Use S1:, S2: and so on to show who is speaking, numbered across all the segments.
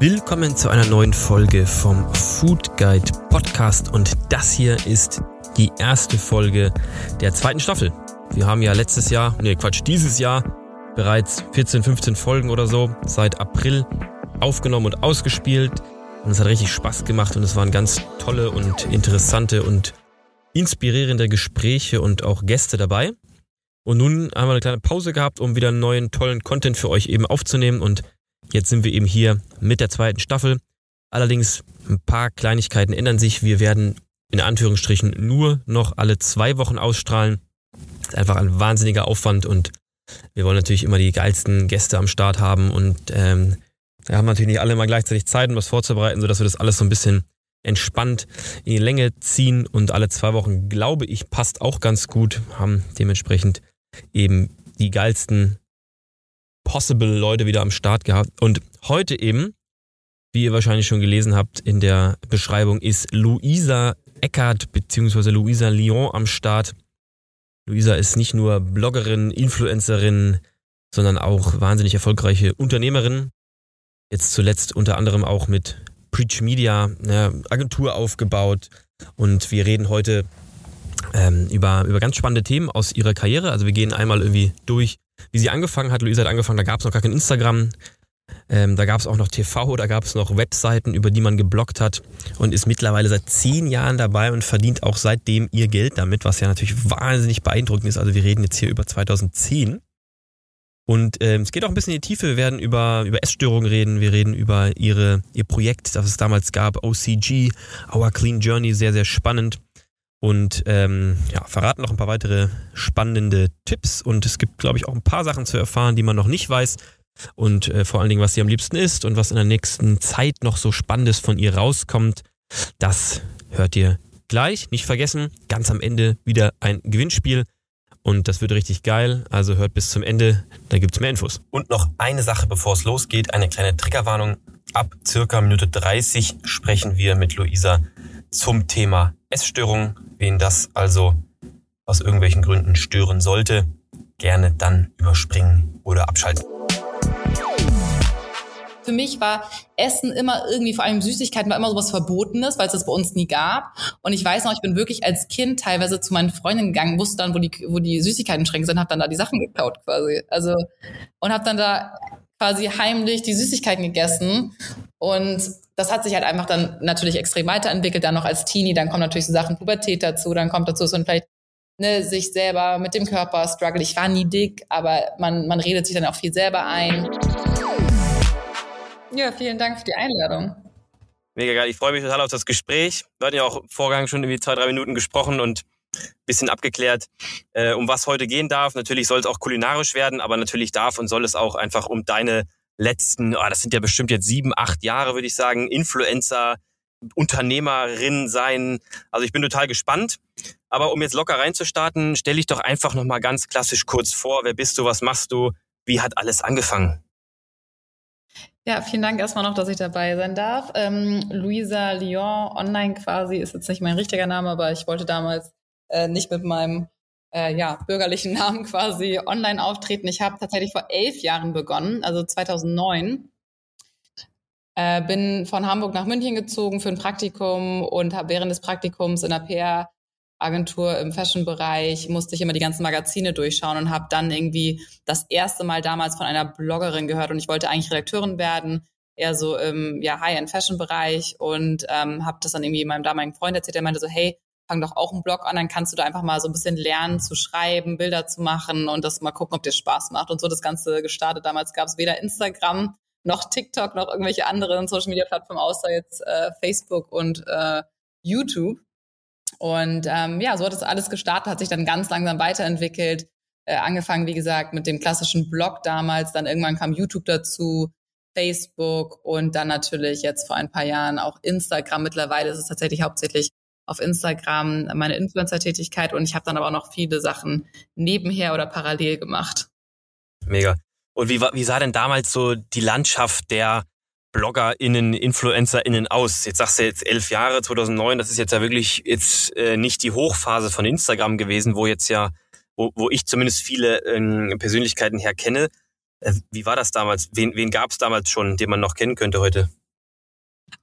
S1: Willkommen zu einer neuen Folge vom Food Guide Podcast und das hier ist die erste Folge der zweiten Staffel. Wir haben ja letztes Jahr, nee Quatsch, dieses Jahr bereits 14, 15 Folgen oder so seit April aufgenommen und ausgespielt. Und es hat richtig Spaß gemacht und es waren ganz tolle und interessante und inspirierende Gespräche und auch Gäste dabei. Und nun haben wir eine kleine Pause gehabt, um wieder neuen tollen Content für euch eben aufzunehmen. Und jetzt sind wir eben hier mit der zweiten Staffel. Allerdings ein paar Kleinigkeiten ändern sich. Wir werden in Anführungsstrichen nur noch alle zwei Wochen ausstrahlen. Das ist einfach ein wahnsinniger Aufwand und wir wollen natürlich immer die geilsten Gäste am Start haben und ähm, wir haben natürlich nicht alle mal gleichzeitig Zeit, um was vorzubereiten, sodass wir das alles so ein bisschen entspannt in die Länge ziehen und alle zwei Wochen, glaube ich, passt auch ganz gut, haben dementsprechend eben die geilsten possible Leute wieder am Start gehabt. Und heute eben, wie ihr wahrscheinlich schon gelesen habt in der Beschreibung, ist Luisa Eckert bzw. Luisa Lyon am Start. Luisa ist nicht nur Bloggerin, Influencerin, sondern auch wahnsinnig erfolgreiche Unternehmerin. Jetzt zuletzt unter anderem auch mit Preach Media eine Agentur aufgebaut. Und wir reden heute ähm, über, über ganz spannende Themen aus ihrer Karriere. Also wir gehen einmal irgendwie durch, wie sie angefangen hat. Luisa hat angefangen, da gab es noch gar kein Instagram. Ähm, da gab es auch noch TV, da gab es noch Webseiten, über die man geblockt hat und ist mittlerweile seit zehn Jahren dabei und verdient auch seitdem ihr Geld damit, was ja natürlich wahnsinnig beeindruckend ist. Also wir reden jetzt hier über 2010. Und ähm, es geht auch ein bisschen in die Tiefe. Wir werden über, über Essstörungen reden. Wir reden über ihre, ihr Projekt, das es damals gab, OCG, Our Clean Journey, sehr, sehr spannend. Und ähm, ja, verraten noch ein paar weitere spannende Tipps. Und es gibt, glaube ich, auch ein paar Sachen zu erfahren, die man noch nicht weiß. Und äh, vor allen Dingen, was sie am liebsten ist und was in der nächsten Zeit noch so Spannendes von ihr rauskommt. Das hört ihr gleich. Nicht vergessen, ganz am Ende wieder ein Gewinnspiel. Und das wird richtig geil. Also hört bis zum Ende, da gibt's mehr Infos. Und noch eine Sache, bevor es losgeht, eine kleine Triggerwarnung. Ab circa Minute 30 sprechen wir mit Luisa zum Thema Essstörung. Wen das also aus irgendwelchen Gründen stören sollte, gerne dann überspringen oder abschalten
S2: für mich war Essen immer irgendwie, vor allem Süßigkeiten, war immer sowas Verbotenes, weil es das bei uns nie gab. Und ich weiß noch, ich bin wirklich als Kind teilweise zu meinen Freundinnen gegangen, wusste dann, wo die, wo die Süßigkeiten-Schränke sind, habe dann da die Sachen geklaut quasi. Also, und habe dann da quasi heimlich die Süßigkeiten gegessen. Und das hat sich halt einfach dann natürlich extrem weiterentwickelt, dann noch als Teenie. Dann kommen natürlich so Sachen Pubertät dazu, dann kommt dazu so ein vielleicht ne, sich selber mit dem Körper struggle. Ich war nie dick, aber man, man redet sich dann auch viel selber ein. Ja, vielen Dank für die Einladung.
S1: Mega geil. Ich freue mich total auf das Gespräch. Wir hatten ja auch Vorgang schon irgendwie zwei, drei Minuten gesprochen und bisschen abgeklärt, äh, um was heute gehen darf. Natürlich soll es auch kulinarisch werden, aber natürlich darf und soll es auch einfach um deine letzten, oh, das sind ja bestimmt jetzt sieben, acht Jahre, würde ich sagen, Influencer, Unternehmerin sein. Also ich bin total gespannt. Aber um jetzt locker reinzustarten, stell dich doch einfach nochmal ganz klassisch kurz vor. Wer bist du? Was machst du? Wie hat alles angefangen?
S2: Ja, vielen Dank erstmal noch, dass ich dabei sein darf. Ähm, Luisa Lyon online quasi ist jetzt nicht mein richtiger Name, aber ich wollte damals äh, nicht mit meinem äh, ja, bürgerlichen Namen quasi online auftreten. Ich habe tatsächlich vor elf Jahren begonnen, also 2009. Äh, bin von Hamburg nach München gezogen für ein Praktikum und habe während des Praktikums in der PR Agentur im Fashion-Bereich musste ich immer die ganzen Magazine durchschauen und habe dann irgendwie das erste Mal damals von einer Bloggerin gehört und ich wollte eigentlich Redakteurin werden, eher so im ja, High-End-Fashion-Bereich und ähm, habe das dann irgendwie meinem damaligen Freund erzählt, der meinte so, hey, fang doch auch einen Blog an, dann kannst du da einfach mal so ein bisschen lernen zu schreiben, Bilder zu machen und das mal gucken, ob dir Spaß macht und so das Ganze gestartet. Damals gab es weder Instagram noch TikTok noch irgendwelche anderen Social-Media-Plattformen außer jetzt äh, Facebook und äh, YouTube. Und ähm, ja, so hat das alles gestartet, hat sich dann ganz langsam weiterentwickelt. Äh, angefangen, wie gesagt, mit dem klassischen Blog damals, dann irgendwann kam YouTube dazu, Facebook und dann natürlich jetzt vor ein paar Jahren auch Instagram. Mittlerweile ist es tatsächlich hauptsächlich auf Instagram meine Influencer-Tätigkeit und ich habe dann aber auch noch viele Sachen nebenher oder parallel gemacht.
S1: Mega. Und wie, wie sah denn damals so die Landschaft der BloggerInnen, InfluencerInnen aus? Jetzt sagst du jetzt elf Jahre, 2009, das ist jetzt ja wirklich jetzt äh, nicht die Hochphase von Instagram gewesen, wo jetzt ja, wo, wo ich zumindest viele ähm, Persönlichkeiten her kenne. Äh, wie war das damals? Wen, wen gab es damals schon, den man noch kennen könnte heute?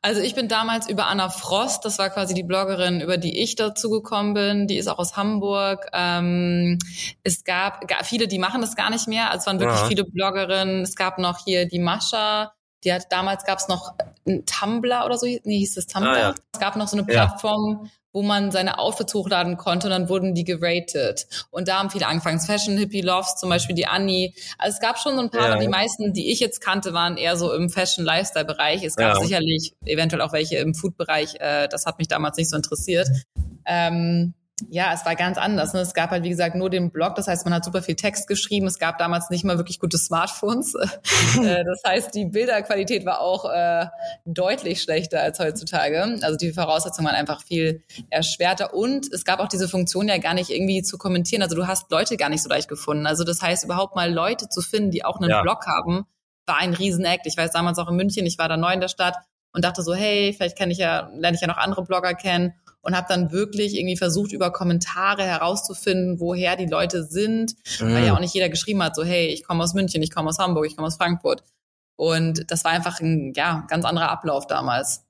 S2: Also ich bin damals über Anna Frost, das war quasi die Bloggerin, über die ich dazu gekommen bin. Die ist auch aus Hamburg. Ähm, es gab, viele, die machen das gar nicht mehr. Also es waren wirklich ja. viele Bloggerinnen. Es gab noch hier die Mascha, die hat damals gab es noch ein Tumblr oder so, nee, hieß das Tumblr. Ah, ja. Es gab noch so eine Plattform, ja wo man seine Outfits hochladen konnte und dann wurden die geratet. Und da haben viele angefangen. Fashion Hippie Loves, zum Beispiel die Annie. Also es gab schon so ein paar, ja. die meisten, die ich jetzt kannte, waren eher so im Fashion Lifestyle Bereich. Es gab ja. sicherlich eventuell auch welche im Food Bereich. Äh, das hat mich damals nicht so interessiert. Ähm, ja, es war ganz anders. Ne? Es gab halt, wie gesagt, nur den Blog. Das heißt, man hat super viel Text geschrieben. Es gab damals nicht mal wirklich gute Smartphones. Äh, das heißt, die Bilderqualität war auch äh, deutlich schlechter als heutzutage. Also die Voraussetzungen waren einfach viel erschwerter. Und es gab auch diese Funktion ja gar nicht irgendwie zu kommentieren. Also du hast Leute gar nicht so leicht gefunden. Also das heißt, überhaupt mal Leute zu finden, die auch einen ja. Blog haben, war ein Riesenakt. Ich weiß damals auch in München, ich war da neu in der Stadt und dachte so, hey, vielleicht kenne ich ja, lerne ich ja noch andere Blogger kennen und habe dann wirklich irgendwie versucht, über Kommentare herauszufinden, woher die Leute sind, mhm. weil ja auch nicht jeder geschrieben hat, so hey, ich komme aus München, ich komme aus Hamburg, ich komme aus Frankfurt. Und das war einfach ein ja, ganz anderer Ablauf damals.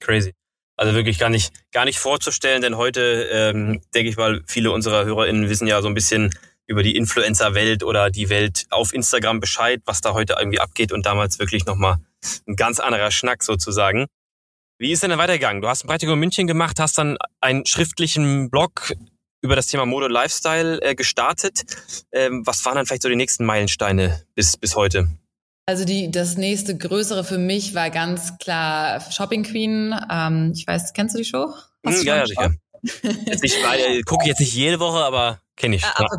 S1: Crazy. Also wirklich gar nicht, gar nicht vorzustellen, denn heute, ähm, denke ich mal, viele unserer HörerInnen wissen ja so ein bisschen über die Influencer-Welt oder die Welt auf Instagram Bescheid, was da heute irgendwie abgeht und damals wirklich nochmal ein ganz anderer Schnack sozusagen. Wie ist denn dann weitergegangen? Du hast ein Praktikum in München gemacht, hast dann einen schriftlichen Blog über das Thema Mode und Lifestyle äh, gestartet. Ähm, was waren dann vielleicht so die nächsten Meilensteine bis, bis heute?
S2: Also die, das nächste größere für mich war ganz klar Shopping Queen. Ähm, ich weiß, kennst du die Show?
S1: Hm, ja, ja, sicher. Jetzt ich äh, gucke jetzt nicht jede Woche, aber Kenne ich. Ah,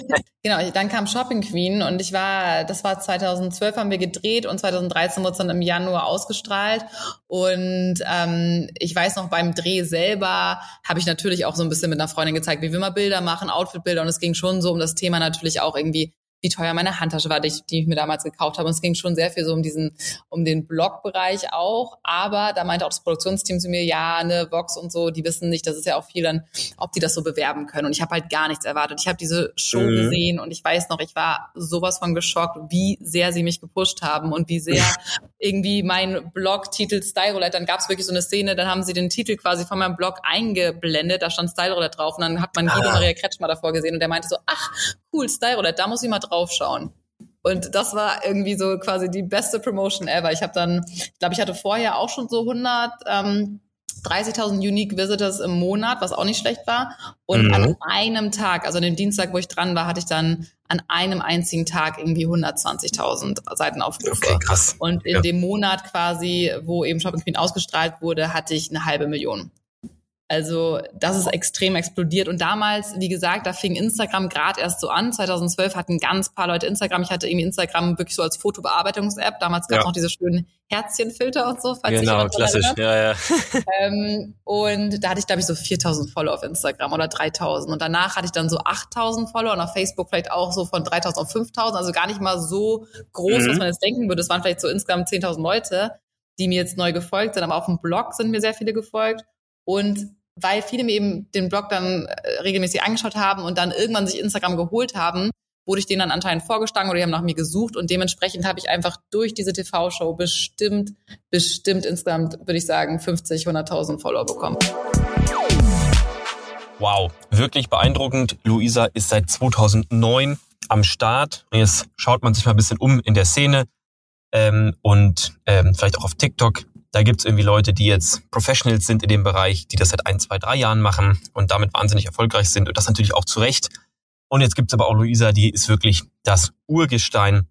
S2: genau, dann kam Shopping Queen und ich war, das war 2012 haben wir gedreht und 2013 wurde es dann im Januar ausgestrahlt. Und ähm, ich weiß noch, beim Dreh selber habe ich natürlich auch so ein bisschen mit einer Freundin gezeigt, wie wir mal Bilder machen, Outfitbilder und es ging schon so um das Thema natürlich auch irgendwie wie teuer meine Handtasche war, die ich, die ich mir damals gekauft habe. Und es ging schon sehr viel so um diesen, um den Blogbereich auch. Aber da meinte auch das Produktionsteam zu mir, ja, ne, Vox und so, die wissen nicht, das ist ja auch viel dann, ob die das so bewerben können. Und ich habe halt gar nichts erwartet. Ich habe diese Show mhm. gesehen und ich weiß noch, ich war sowas von geschockt, wie sehr sie mich gepusht haben und wie sehr irgendwie mein Blog-Titel Style Roulette, dann gab es wirklich so eine Szene, dann haben sie den Titel quasi von meinem Blog eingeblendet, da stand Style Roulette drauf und dann hat man Guido ah. Maria Kretschmer davor gesehen und der meinte so, ach, cool, Style Roulette, da muss ich mal draufschauen. Und das war irgendwie so quasi die beste Promotion ever. Ich habe dann, ich glaube, ich hatte vorher auch schon so 100 ähm, 30.000 Unique Visitors im Monat, was auch nicht schlecht war. Und mhm. an einem Tag, also an dem Dienstag, wo ich dran war, hatte ich dann an einem einzigen Tag irgendwie 120.000 Seitenaufrufe. Okay, krass. Und in ja. dem Monat quasi, wo eben Shopping Queen ausgestrahlt wurde, hatte ich eine halbe Million. Also das ist extrem explodiert. Und damals, wie gesagt, da fing Instagram gerade erst so an. 2012 hatten ganz paar Leute Instagram. Ich hatte irgendwie Instagram wirklich so als Fotobearbeitungs-App. Damals gab es ja. noch diese schönen Herzchenfilter und so.
S1: Falls genau, klassisch. Ja, ja.
S2: ähm, und da hatte ich, glaube ich, so 4000 Follower auf Instagram oder 3000. Und danach hatte ich dann so 8000 Follower und auf Facebook vielleicht auch so von 3000 auf 5000. Also gar nicht mal so groß, mhm. was man jetzt denken würde. Es waren vielleicht so insgesamt 10.000 Leute, die mir jetzt neu gefolgt sind. Aber auf dem Blog sind mir sehr viele gefolgt. Und weil viele mir eben den Blog dann äh, regelmäßig angeschaut haben und dann irgendwann sich Instagram geholt haben, wurde ich denen dann anscheinend vorgeschlagen oder die haben nach mir gesucht und dementsprechend habe ich einfach durch diese TV-Show bestimmt, bestimmt insgesamt, würde ich sagen, 50, 100.000 Follower bekommen.
S1: Wow, wirklich beeindruckend. Luisa ist seit 2009 am Start. Jetzt schaut man sich mal ein bisschen um in der Szene ähm, und ähm, vielleicht auch auf TikTok. Da gibt's irgendwie Leute, die jetzt Professionals sind in dem Bereich, die das seit ein, zwei, drei Jahren machen und damit wahnsinnig erfolgreich sind und das natürlich auch zu Recht. Und jetzt gibt's aber auch Luisa, die ist wirklich das Urgestein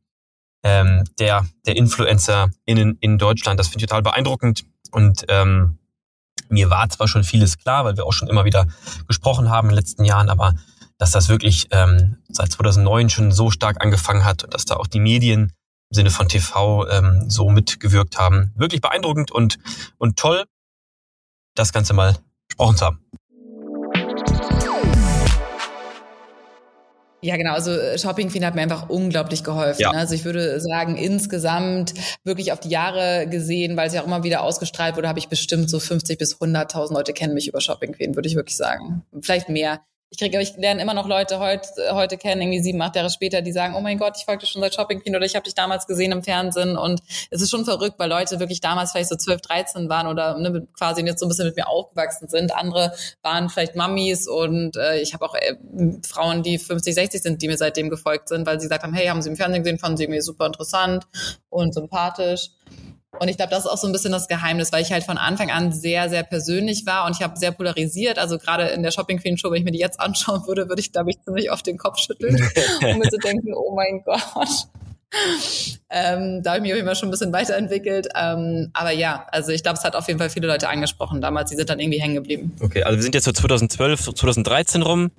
S1: ähm, der, der Influencer in, Deutschland. Das finde ich total beeindruckend. Und ähm, mir war zwar schon vieles klar, weil wir auch schon immer wieder gesprochen haben in den letzten Jahren, aber dass das wirklich ähm, seit 2009 schon so stark angefangen hat und dass da auch die Medien Sinne von TV ähm, so mitgewirkt haben. Wirklich beeindruckend und, und toll, das Ganze mal besprochen zu haben.
S2: Ja, genau. Also äh, Shopping Queen hat mir einfach unglaublich geholfen. Ja. Also ich würde sagen, insgesamt wirklich auf die Jahre gesehen, weil es ja auch immer wieder ausgestrahlt wurde, habe ich bestimmt so 50 bis 100.000 Leute kennen mich über Shopping Queen, würde ich wirklich sagen. Vielleicht mehr. Ich kriege, ich lerne immer noch Leute heute, heute kennen, irgendwie sieben, acht Jahre später, die sagen, oh mein Gott, ich folge schon seit Shopping Queen oder ich habe dich damals gesehen im Fernsehen und es ist schon verrückt, weil Leute wirklich damals vielleicht so 12, 13 waren oder ne, quasi jetzt so ein bisschen mit mir aufgewachsen sind. Andere waren vielleicht Mummies und äh, ich habe auch äh, Frauen, die 50, 60 sind, die mir seitdem gefolgt sind, weil sie gesagt haben, hey, haben sie im Fernsehen gesehen, fanden sie irgendwie super interessant und sympathisch. Und ich glaube, das ist auch so ein bisschen das Geheimnis, weil ich halt von Anfang an sehr, sehr persönlich war und ich habe sehr polarisiert. Also gerade in der Shopping Queen Show, wenn ich mir die jetzt anschauen würde, würde ich, glaube ich, ziemlich auf den Kopf schütteln und mir so denken, oh mein Gott. ähm, da habe ich mich auf jeden Fall schon ein bisschen weiterentwickelt. Ähm, aber ja, also ich glaube, es hat auf jeden Fall viele Leute angesprochen damals. Die sind dann irgendwie hängen geblieben.
S1: Okay, also wir sind jetzt so 2012, 2013 rum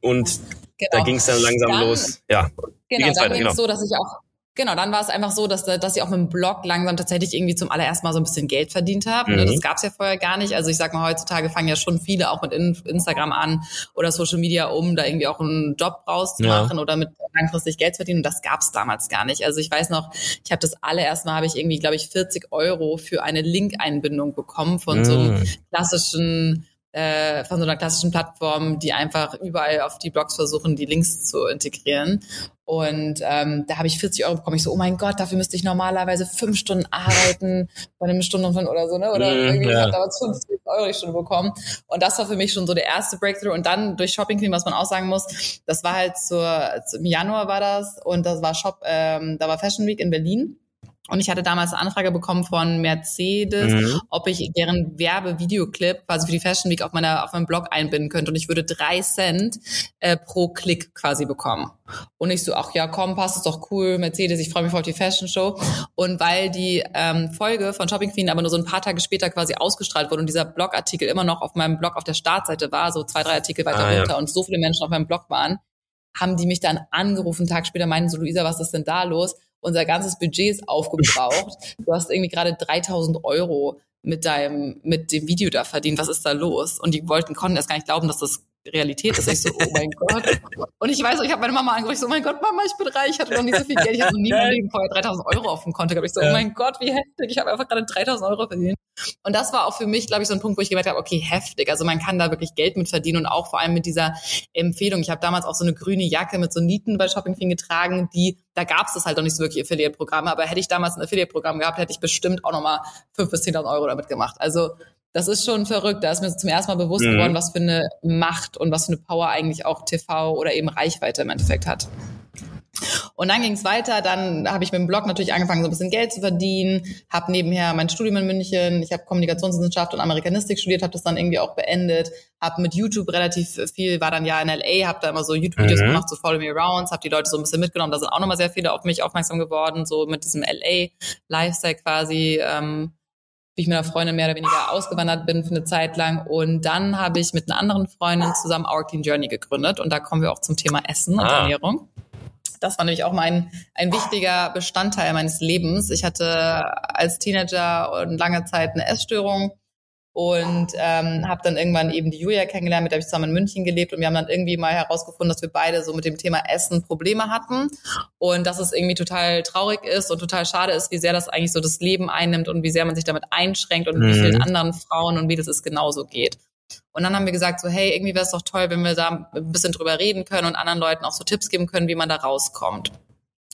S1: und genau. da ging es dann langsam dann, los. Ja.
S2: Genau, dann ging es genau. so, dass ich auch Genau, dann war es einfach so, dass, dass ich auch mit dem Blog langsam tatsächlich irgendwie zum allerersten Mal so ein bisschen Geld verdient habe. Ne? Mhm. Das gab es ja vorher gar nicht. Also ich sag mal, heutzutage fangen ja schon viele auch mit Instagram an oder Social Media, um da irgendwie auch einen Job rauszumachen ja. oder mit langfristig Geld zu verdienen. Und das gab es damals gar nicht. Also ich weiß noch, ich habe das allererste Mal, habe ich irgendwie, glaube ich, 40 Euro für eine Link-Einbindung bekommen von mhm. so einem mhm. klassischen äh, von so einer klassischen Plattform, die einfach überall auf die Blogs versuchen, die Links zu integrieren. Und ähm, da habe ich 40 Euro bekommen. Ich so, oh mein Gott, dafür müsste ich normalerweise fünf Stunden arbeiten, bei einem Stundenlohn oder so, ne? Oder mm, irgendwie, ja. habe damals 50 Euro die Stunde bekommen. Und das war für mich schon so der erste Breakthrough. Und dann durch Shopping Queen, was man auch sagen muss, das war halt zur, im Januar war das und das war Shop, ähm, da war Fashion Week in Berlin. Und ich hatte damals eine Anfrage bekommen von Mercedes, mhm. ob ich deren Werbevideoclip quasi für die Fashion Week auf meiner auf meinem Blog einbinden könnte. Und ich würde drei Cent äh, pro Klick quasi bekommen. Und ich so, ach ja, komm, passt, ist doch cool, Mercedes, ich freue mich voll auf die Fashion Show. Und weil die ähm, Folge von Shopping Queen aber nur so ein paar Tage später quasi ausgestrahlt wurde und dieser Blogartikel immer noch auf meinem Blog auf der Startseite war, so zwei, drei Artikel weiter ah, runter ja. und so viele Menschen auf meinem Blog waren, haben die mich dann angerufen, einen Tag später meinen so, Luisa, was ist denn da los? Unser ganzes Budget ist aufgebraucht. Du hast irgendwie gerade 3000 Euro mit deinem, mit dem Video da verdient. Was ist da los? Und die wollten, konnten erst gar nicht glauben, dass das Realität ist. Ich so, oh mein Gott. Und ich weiß, ich habe meine Mama angerufen, ich so, oh mein Gott, Mama, ich bin reich, ich hatte noch nie so viel Geld, ich hatte noch nie mein Leben vorher 3000 Euro auf dem Konto gehabt. Ich so, oh mein Gott, wie heftig, ich habe einfach gerade 3000 Euro verdient. Und das war auch für mich, glaube ich, so ein Punkt, wo ich gemerkt habe, okay, heftig. Also man kann da wirklich Geld mit verdienen und auch vor allem mit dieser Empfehlung. Ich habe damals auch so eine grüne Jacke mit so Nieten bei Shopping Queen getragen, die, da gab es das halt noch nicht so wirklich Affiliate-Programme, aber hätte ich damals ein Affiliate-Programm gehabt, hätte ich bestimmt auch nochmal 5.000 bis 10.000 Euro damit gemacht. Also das ist schon verrückt. Da ist mir zum ersten Mal bewusst mhm. geworden, was für eine Macht und was für eine Power eigentlich auch TV oder eben Reichweite im Endeffekt hat. Und dann ging es weiter, dann habe ich mit dem Blog natürlich angefangen, so ein bisschen Geld zu verdienen, habe nebenher mein Studium in München, ich habe Kommunikationswissenschaft und Amerikanistik studiert, habe das dann irgendwie auch beendet, habe mit YouTube relativ viel, war dann ja in LA, habe da immer so YouTube-Videos mhm. gemacht, so Follow Me Arounds, habe die Leute so ein bisschen mitgenommen, da sind auch nochmal sehr viele auf mich aufmerksam geworden, so mit diesem LA-Lifestyle quasi, ähm, wie ich mit einer Freundin mehr oder weniger ausgewandert bin für eine Zeit lang. Und dann habe ich mit einer anderen Freundin zusammen Our Clean Journey gegründet. Und da kommen wir auch zum Thema Essen und ah. Ernährung. Das war nämlich auch mein, ein wichtiger Bestandteil meines Lebens. Ich hatte als Teenager und lange Zeit eine Essstörung und ähm, habe dann irgendwann eben die Julia kennengelernt, mit der ich zusammen in München gelebt und wir haben dann irgendwie mal herausgefunden, dass wir beide so mit dem Thema Essen Probleme hatten und dass es irgendwie total traurig ist und total schade ist, wie sehr das eigentlich so das Leben einnimmt und wie sehr man sich damit einschränkt und mhm. wie vielen anderen Frauen und wie das es genauso geht. Und dann haben wir gesagt, so hey, irgendwie wäre es doch toll, wenn wir da ein bisschen drüber reden können und anderen Leuten auch so Tipps geben können, wie man da rauskommt.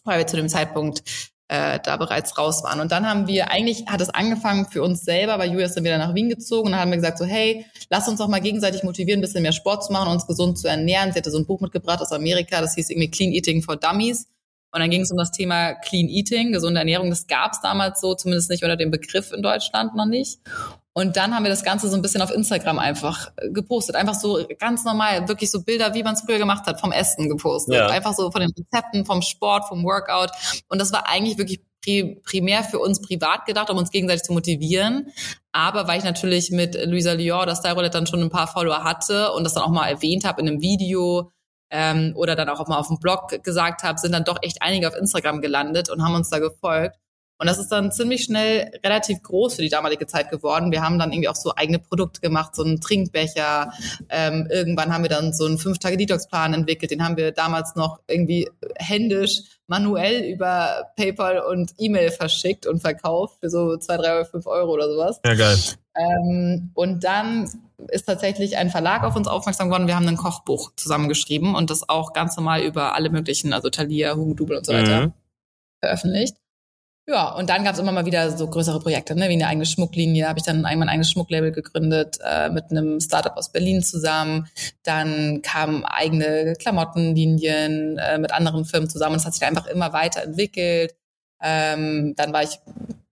S2: Weil wir zu dem Zeitpunkt äh, da bereits raus waren. Und dann haben wir, eigentlich hat es angefangen für uns selber, weil Julia ist dann wieder nach Wien gezogen und dann haben wir gesagt so, hey, lass uns doch mal gegenseitig motivieren, ein bisschen mehr Sport zu machen, uns gesund zu ernähren. Sie hatte so ein Buch mitgebracht aus Amerika, das hieß irgendwie Clean Eating for Dummies. Und dann ging es um das Thema Clean Eating, gesunde Ernährung. Das gab es damals so, zumindest nicht unter dem Begriff in Deutschland noch nicht. Und dann haben wir das Ganze so ein bisschen auf Instagram einfach äh, gepostet. Einfach so ganz normal, wirklich so Bilder, wie man es früher gemacht hat, vom Essen gepostet. Ja. Einfach so von den Rezepten, vom Sport, vom Workout. Und das war eigentlich wirklich primär für uns privat gedacht, um uns gegenseitig zu motivieren. Aber weil ich natürlich mit Luisa Lior, das Style Roulette, dann schon ein paar Follower hatte und das dann auch mal erwähnt habe in einem Video, ähm, oder dann auch mal auf dem Blog gesagt habe, sind dann doch echt einige auf Instagram gelandet und haben uns da gefolgt. Und das ist dann ziemlich schnell relativ groß für die damalige Zeit geworden. Wir haben dann irgendwie auch so eigene Produkte gemacht, so einen Trinkbecher. Ähm, irgendwann haben wir dann so einen Fünf-Tage-Detox-Plan entwickelt. Den haben wir damals noch irgendwie händisch, manuell über PayPal und E-Mail verschickt und verkauft für so zwei, drei oder fünf Euro oder sowas.
S1: Ja, geil.
S2: Ähm, und dann ist tatsächlich ein Verlag auf uns aufmerksam geworden. Wir haben ein Kochbuch zusammengeschrieben und das auch ganz normal über alle möglichen, also Thalia, Hugo Dubel und so weiter mhm. veröffentlicht. Ja, und dann gab es immer mal wieder so größere Projekte, ne, wie eine eigene Schmucklinie. Habe ich dann einmal ein eigenes Schmucklabel gegründet äh, mit einem Startup aus Berlin zusammen. Dann kamen eigene Klamottenlinien äh, mit anderen Firmen zusammen. Es hat sich einfach immer weiterentwickelt. Ähm, dann war ich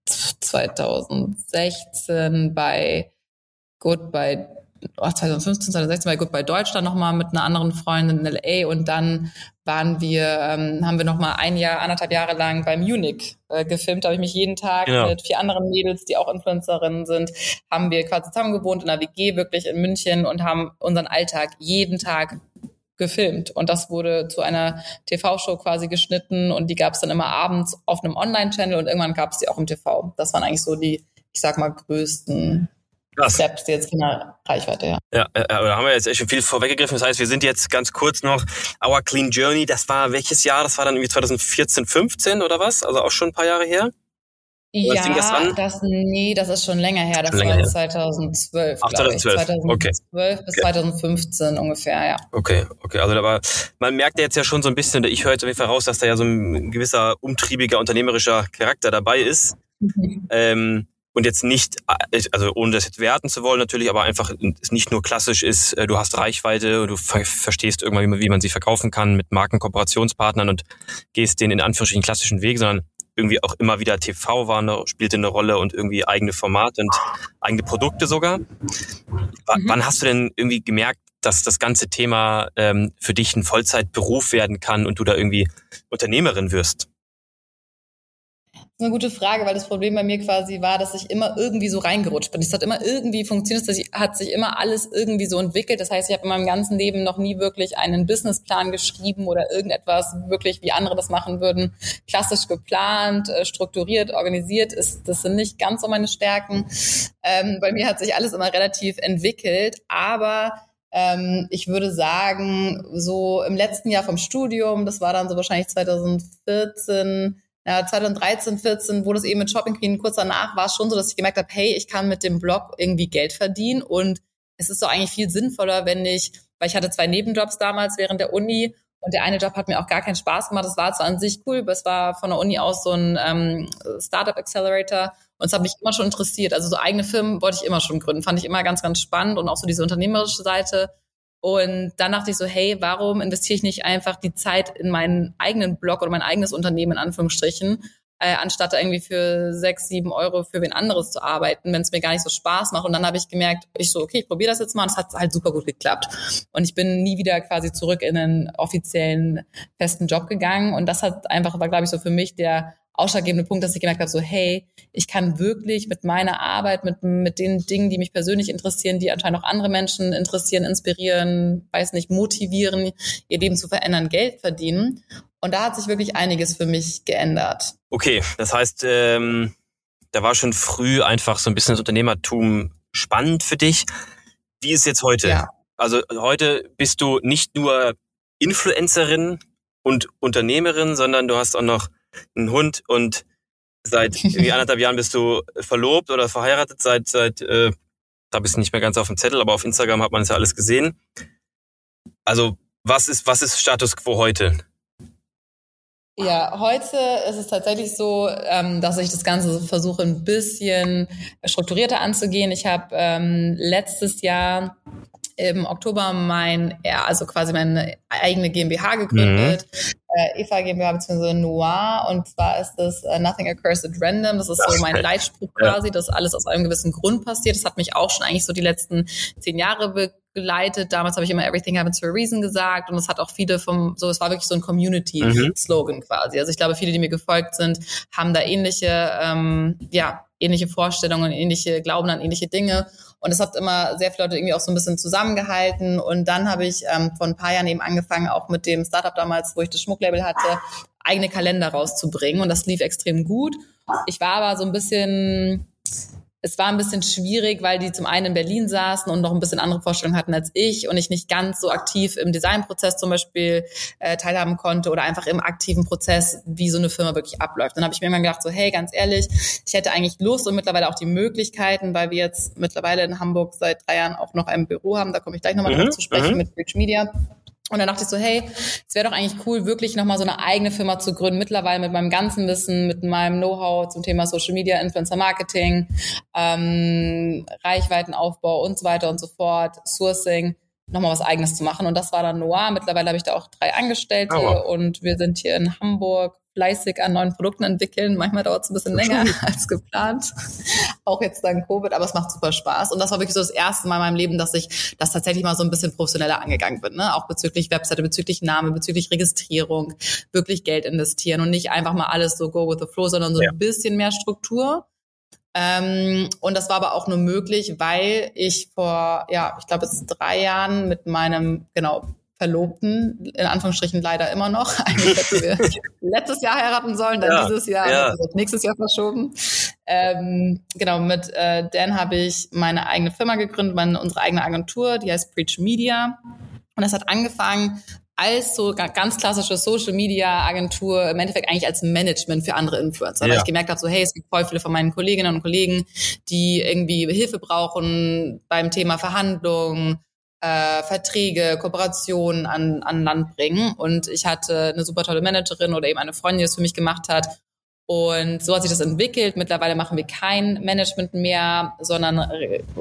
S2: 2016 bei Goodbye oh, 2015, 2016 bei Goodbye Deutschland nochmal mit einer anderen Freundin in LA und dann waren wir, ähm, haben wir nochmal ein Jahr, anderthalb Jahre lang bei Munich äh, gefilmt. Da habe ich mich jeden Tag genau. mit vier anderen Mädels, die auch Influencerinnen sind, haben wir quasi zusammen gewohnt in einer WG wirklich in München und haben unseren Alltag jeden Tag gefilmt. Und das wurde zu einer TV-Show quasi geschnitten und die gab es dann immer abends auf einem Online-Channel und irgendwann gab es die auch im TV. Das waren eigentlich so die, ich sag mal, größten Krass. Selbst jetzt von der Reichweite, ja. Ja,
S1: äh, da haben wir jetzt echt schon viel vorweggegriffen. Das heißt, wir sind jetzt ganz kurz noch Our Clean Journey. Das war welches Jahr? Das war dann irgendwie 2014, 15 oder was? Also auch schon ein paar Jahre her?
S2: Oder ja, das, das, nee, das ist schon länger her. Das länger war her. 2012. Ach, 2012. 2012 okay. bis okay. 2015 ungefähr, ja.
S1: Okay, okay. Also aber man merkt ja jetzt ja schon so ein bisschen, ich höre jetzt auf jeden Fall raus, dass da ja so ein gewisser umtriebiger, unternehmerischer Charakter dabei ist. Mhm. Ähm, und jetzt nicht, also ohne das jetzt werten zu wollen natürlich, aber einfach es nicht nur klassisch ist, äh, du hast Reichweite, du ver verstehst irgendwann, wie man, wie man sie verkaufen kann mit Markenkooperationspartnern und gehst den in Anführungsstrichen klassischen Weg, sondern irgendwie auch immer wieder TV war eine, spielte eine Rolle und irgendwie eigene Formate und eigene Produkte sogar. W mhm. Wann hast du denn irgendwie gemerkt, dass das ganze Thema ähm, für dich ein Vollzeitberuf werden kann und du da irgendwie Unternehmerin wirst?
S2: Ist eine gute Frage, weil das Problem bei mir quasi war, dass ich immer irgendwie so reingerutscht bin. Es hat immer irgendwie funktioniert, es hat sich immer alles irgendwie so entwickelt. Das heißt, ich habe in meinem ganzen Leben noch nie wirklich einen Businessplan geschrieben oder irgendetwas wirklich, wie andere das machen würden, klassisch geplant, äh, strukturiert, organisiert. Ist, das sind nicht ganz so meine Stärken. Ähm, bei mir hat sich alles immer relativ entwickelt, aber ähm, ich würde sagen, so im letzten Jahr vom Studium, das war dann so wahrscheinlich 2014, ja, 2013, 14, wo das eben mit Shopping Queen kurz danach war es schon so, dass ich gemerkt habe, hey, ich kann mit dem Blog irgendwie Geld verdienen und es ist doch eigentlich viel sinnvoller, wenn ich, weil ich hatte zwei Nebenjobs damals während der Uni und der eine Job hat mir auch gar keinen Spaß gemacht. Das war zwar an sich cool, aber es war von der Uni aus so ein ähm, Startup Accelerator und es hat mich immer schon interessiert. Also so eigene Firmen wollte ich immer schon gründen, fand ich immer ganz, ganz spannend und auch so diese unternehmerische Seite und dann dachte ich so, hey, warum investiere ich nicht einfach die Zeit in meinen eigenen Blog oder mein eigenes Unternehmen in Anführungsstrichen, äh, anstatt irgendwie für sechs, sieben Euro für wen anderes zu arbeiten, wenn es mir gar nicht so Spaß macht. Und dann habe ich gemerkt, ich so, okay, ich probiere das jetzt mal und es hat halt super gut geklappt. Und ich bin nie wieder quasi zurück in einen offiziellen festen Job gegangen. Und das hat einfach, war, glaube ich, so für mich der ausschlaggebende Punkt, dass ich gemerkt habe, so hey, ich kann wirklich mit meiner Arbeit, mit, mit den Dingen, die mich persönlich interessieren, die anscheinend auch andere Menschen interessieren, inspirieren, weiß nicht, motivieren, ihr Leben zu verändern, Geld verdienen. Und da hat sich wirklich einiges für mich geändert.
S1: Okay, das heißt, ähm, da war schon früh einfach so ein bisschen das Unternehmertum spannend für dich. Wie ist es jetzt heute? Ja. Also heute bist du nicht nur Influencerin und Unternehmerin, sondern du hast auch noch einen Hund und seit irgendwie anderthalb Jahren bist du verlobt oder verheiratet, seit, seit äh, da bist du nicht mehr ganz auf dem Zettel, aber auf Instagram hat man es ja alles gesehen. Also, was ist, was ist Status quo heute?
S2: Ja, heute ist es tatsächlich so, ähm, dass ich das Ganze versuche, ein bisschen strukturierter anzugehen. Ich habe ähm, letztes Jahr im Oktober mein, ja, also quasi meine eigene GmbH gegründet, mhm. Äh, Eva GmbH bzw. Noir und zwar ist das uh, Nothing Occurs at Random, das ist so mein Leitspruch quasi, dass alles aus einem gewissen Grund passiert. Das hat mich auch schon eigentlich so die letzten zehn Jahre begleitet. Damals habe ich immer Everything happens for a reason gesagt und es hat auch viele vom, so es war wirklich so ein Community-Slogan mhm. quasi. Also ich glaube, viele, die mir gefolgt sind, haben da ähnliche, ähm, ja, ähnliche Vorstellungen, ähnliche Glauben an ähnliche Dinge. Und es hat immer sehr viele Leute irgendwie auch so ein bisschen zusammengehalten. Und dann habe ich ähm, vor ein paar Jahren eben angefangen, auch mit dem Startup damals, wo ich das Schmucklabel hatte, eigene Kalender rauszubringen. Und das lief extrem gut. Ich war aber so ein bisschen es war ein bisschen schwierig, weil die zum einen in Berlin saßen und noch ein bisschen andere Vorstellungen hatten als ich und ich nicht ganz so aktiv im Designprozess zum Beispiel äh, teilhaben konnte oder einfach im aktiven Prozess, wie so eine Firma wirklich abläuft. Dann habe ich mir immer gedacht, so hey, ganz ehrlich, ich hätte eigentlich Lust und mittlerweile auch die Möglichkeiten, weil wir jetzt mittlerweile in Hamburg seit drei Jahren auch noch ein Büro haben, da komme ich gleich nochmal mhm, drauf zu sprechen mhm. mit Bridge Media und dann dachte ich so, hey, es wäre doch eigentlich cool, wirklich nochmal so eine eigene Firma zu gründen. Mittlerweile mit meinem ganzen Wissen, mit meinem Know-how zum Thema Social Media, Influencer Marketing, ähm, Reichweitenaufbau und so weiter und so fort, Sourcing, nochmal was eigenes zu machen. Und das war dann Noir. Mittlerweile habe ich da auch drei Angestellte oh. und wir sind hier in Hamburg fleißig an neuen Produkten entwickeln. Manchmal dauert es ein bisschen länger als geplant. Auch jetzt dann Covid, aber es macht super Spaß. Und das war wirklich so das erste Mal in meinem Leben, dass ich das tatsächlich mal so ein bisschen professioneller angegangen bin. Ne? Auch bezüglich Webseite, bezüglich Name, bezüglich Registrierung, wirklich Geld investieren und nicht einfach mal alles so go with the flow, sondern so ja. ein bisschen mehr Struktur. Ähm, und das war aber auch nur möglich, weil ich vor, ja, ich glaube, es drei Jahren mit meinem, genau, Verlobten, in Anführungsstrichen leider immer noch. Eigentlich hätten wir letztes Jahr heiraten sollen, dann ja, dieses Jahr, ja. also nächstes Jahr verschoben. Ähm, genau, mit äh, Dan habe ich meine eigene Firma gegründet, meine, unsere eigene Agentur, die heißt Preach Media. Und das hat angefangen als so ganz klassische Social Media Agentur, im Endeffekt eigentlich als Management für andere Influencer. Ja. Weil ich gemerkt habe, so hey, es gibt voll viele von meinen Kolleginnen und Kollegen, die irgendwie Hilfe brauchen beim Thema Verhandlungen, äh, Verträge, Kooperationen an, an Land bringen. Und ich hatte eine super tolle Managerin oder eben eine Freundin, die es für mich gemacht hat. Und so hat sich das entwickelt. Mittlerweile machen wir kein Management mehr, sondern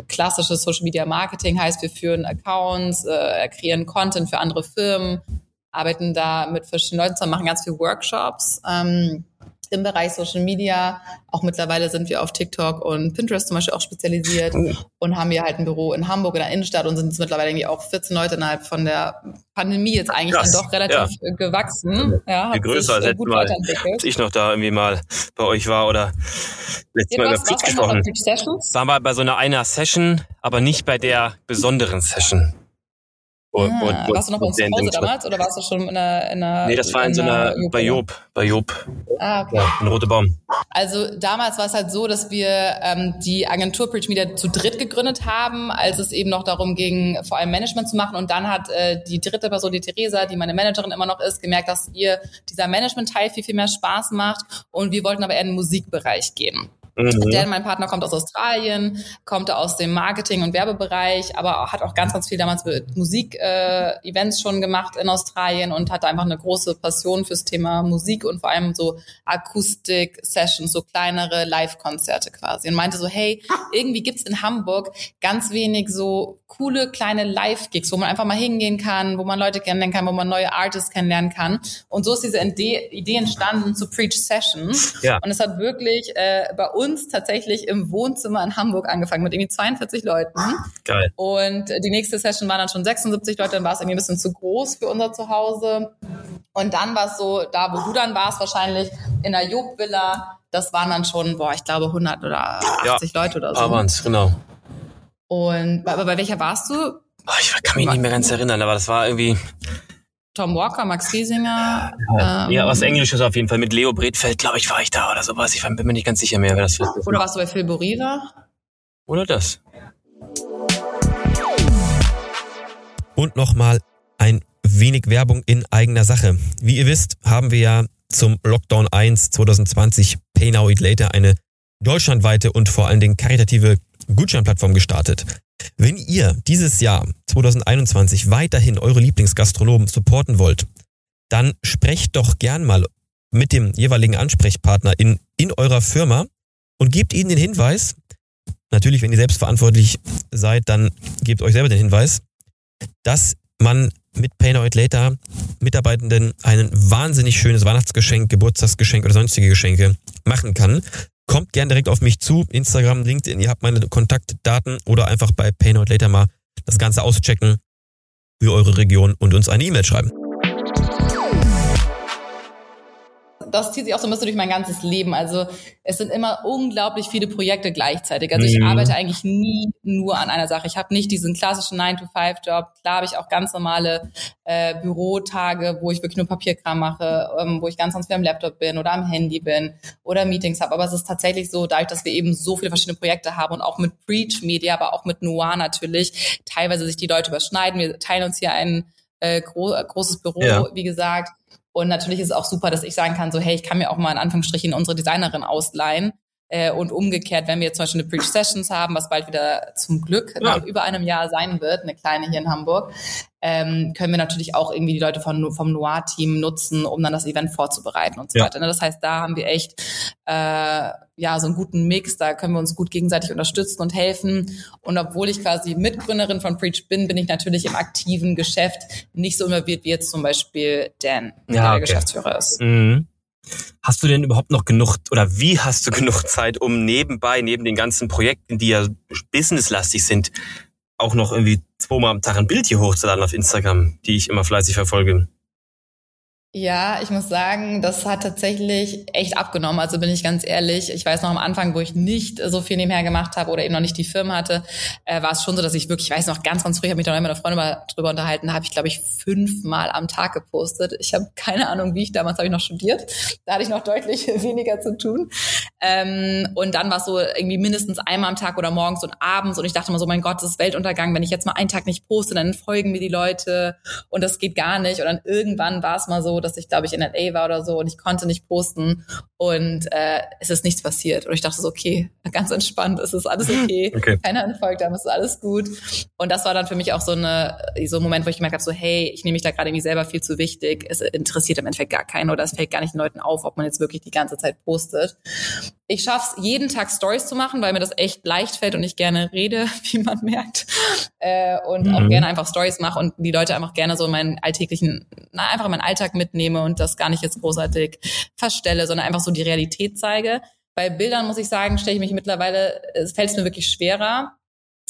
S2: klassisches Social Media Marketing heißt, wir führen Accounts, äh, kreieren Content für andere Firmen, arbeiten da mit verschiedenen Leuten zusammen, machen ganz viele Workshops. Ähm, im Bereich Social Media. Auch mittlerweile sind wir auf TikTok und Pinterest zum Beispiel auch spezialisiert oh. und haben hier halt ein Büro in Hamburg in der Innenstadt und sind jetzt mittlerweile irgendwie auch 14 Leute innerhalb von der Pandemie jetzt eigentlich Krass. dann doch relativ ja. gewachsen.
S1: Ja, Viel größer als, gut mal, als ich noch da irgendwie mal bei euch war oder letztes ja, Mal über Pitch gesprochen. Waren wir bei so einer einer Session, aber nicht bei der besonderen Session.
S2: Und, ah, und, warst du noch bei uns zu Hause damals oder warst du schon in einer, in einer
S1: Nee, das war in, in so einer, einer bei Job, bei Job. Ah, okay. Ja, in Rote Baum.
S2: Also damals war es halt so, dass wir ähm, die Agentur Preach Media zu dritt gegründet haben, als es eben noch darum ging, vor allem Management zu machen. Und dann hat äh, die dritte Person, die Theresa, die meine Managerin immer noch ist, gemerkt, dass ihr dieser Management-Teil viel, viel mehr Spaß macht. Und wir wollten aber eher in den Musikbereich gehen. Mhm. Der, mein Partner, kommt aus Australien, kommt aus dem Marketing- und Werbebereich, aber hat auch ganz, ganz viel damals mit Musik-Events äh, schon gemacht in Australien und hatte einfach eine große Passion fürs Thema Musik und vor allem so Akustik-Sessions, so kleinere Live-Konzerte quasi. Und meinte so, hey, irgendwie gibt's in Hamburg ganz wenig so coole kleine Live-Gigs, wo man einfach mal hingehen kann, wo man Leute kennenlernen kann, wo man neue Artists kennenlernen kann. Und so ist diese Idee entstanden zu Preach Sessions. Ja. Und es hat wirklich äh, bei uns uns tatsächlich im Wohnzimmer in Hamburg angefangen mit irgendwie 42 Leuten. Geil. Und die nächste Session waren dann schon 76 Leute, dann war es irgendwie ein bisschen zu groß für unser Zuhause. Und dann war es so, da wo du dann warst, wahrscheinlich in der Job-Villa, das waren dann schon, boah, ich glaube 100 oder 80 ja, Leute oder so.
S1: Abends, genau.
S2: Und aber bei welcher warst du?
S1: Oh, ich kann mich nicht mehr ganz erinnern, aber das war irgendwie,
S2: Tom Walker, Max Riesinger.
S1: Ja, ähm, ja was Englisches auf jeden Fall. Mit Leo Bredfeld, glaube ich, war ich da oder sowas. Ich bin mir nicht ganz sicher mehr, wer das
S2: war. Oder warst du bei Phil Borira?
S1: Oder das. Und nochmal ein wenig Werbung in eigener Sache. Wie ihr wisst, haben wir ja zum Lockdown 1 2020 Pay Now Eat Later eine deutschlandweite und vor allen Dingen karitative Gutscheinplattform gestartet. Wenn ihr dieses Jahr 2021 weiterhin eure Lieblingsgastronomen supporten wollt, dann sprecht doch gern mal mit dem jeweiligen Ansprechpartner in, in eurer Firma und gebt ihnen den Hinweis, natürlich, wenn ihr selbst verantwortlich seid, dann gebt euch selber den Hinweis, dass man mit Pay Now Later Mitarbeitenden ein wahnsinnig schönes Weihnachtsgeschenk, Geburtstagsgeschenk oder sonstige Geschenke machen kann. Kommt gern direkt auf mich zu, Instagram, LinkedIn, ihr habt meine Kontaktdaten oder einfach bei Pay Now Later mal das Ganze auschecken für eure Region und uns eine E-Mail schreiben.
S2: Das zieht sich auch so ein bisschen durch mein ganzes Leben. Also es sind immer unglaublich viele Projekte gleichzeitig. Also ich mhm. arbeite eigentlich nie nur an einer Sache. Ich habe nicht diesen klassischen 9-to-5-Job. Klar habe ich auch ganz normale äh, Bürotage, wo ich wirklich nur Papierkram mache, ähm, wo ich ganz, ganz viel am Laptop bin oder am Handy bin oder Meetings habe. Aber es ist tatsächlich so, dadurch, dass wir eben so viele verschiedene Projekte haben und auch mit Preach Media, aber auch mit Noir natürlich, teilweise sich die Leute überschneiden. Wir teilen uns hier ein äh, gro großes Büro, ja. wie gesagt. Und natürlich ist es auch super, dass ich sagen kann, so, hey, ich kann mir auch mal in Anführungsstrichen unsere Designerin ausleihen. Äh, und umgekehrt, wenn wir jetzt zum Beispiel eine Preach Sessions haben, was bald wieder zum Glück ja. nach über einem Jahr sein wird, eine kleine hier in Hamburg, ähm, können wir natürlich auch irgendwie die Leute von, vom Noir-Team nutzen, um dann das Event vorzubereiten und so ja. weiter. Ne? Das heißt, da haben wir echt äh, ja so einen guten Mix, da können wir uns gut gegenseitig unterstützen und helfen. Und obwohl ich quasi Mitgründerin von Preach bin, bin ich natürlich im aktiven Geschäft nicht so involviert wie jetzt zum Beispiel Dan, ja, der okay. Geschäftsführer ist. Mhm.
S1: Hast du denn überhaupt noch genug oder wie hast du genug Zeit, um nebenbei, neben den ganzen Projekten, die ja businesslastig sind, auch noch irgendwie zweimal am Tag ein Bild hier hochzuladen auf Instagram, die ich immer fleißig verfolge?
S2: Ja, ich muss sagen, das hat tatsächlich echt abgenommen. Also bin ich ganz ehrlich. Ich weiß noch am Anfang, wo ich nicht so viel nebenher gemacht habe oder eben noch nicht die Firma hatte, äh, war es schon so, dass ich wirklich, ich weiß noch ganz, ganz früh, ich habe mich da noch mit einer Freundin mal drüber unterhalten, habe ich, glaube ich, fünfmal am Tag gepostet. Ich habe keine Ahnung, wie ich damals habe ich noch studiert. Da hatte ich noch deutlich weniger zu tun. Ähm, und dann war es so irgendwie mindestens einmal am Tag oder morgens und abends. Und ich dachte immer so, mein Gott, das ist Weltuntergang. Wenn ich jetzt mal einen Tag nicht poste, dann folgen mir die Leute und das geht gar nicht. Und dann irgendwann war es mal so, dass ich, glaube ich, in LA war oder so und ich konnte nicht posten und äh, es ist nichts passiert. Und ich dachte so, okay, ganz entspannt, es ist alles okay. okay. Keiner entfolgt es ist alles gut. Und das war dann für mich auch so, eine, so ein Moment, wo ich gemerkt habe, so, hey, ich nehme mich da gerade irgendwie selber viel zu wichtig. Es interessiert im Endeffekt gar keinen oder es fällt gar nicht den Leuten auf, ob man jetzt wirklich die ganze Zeit postet. Ich schaffe es, jeden Tag Stories zu machen, weil mir das echt leicht fällt und ich gerne rede, wie man merkt. Äh, und mhm. auch gerne einfach Stories mache und die Leute einfach gerne so in meinen alltäglichen, na, einfach in meinen Alltag mitnehme und das gar nicht jetzt großartig verstelle, sondern einfach so die Realität zeige. Bei Bildern muss ich sagen, stelle ich mich mittlerweile, es fällt es mir wirklich schwerer,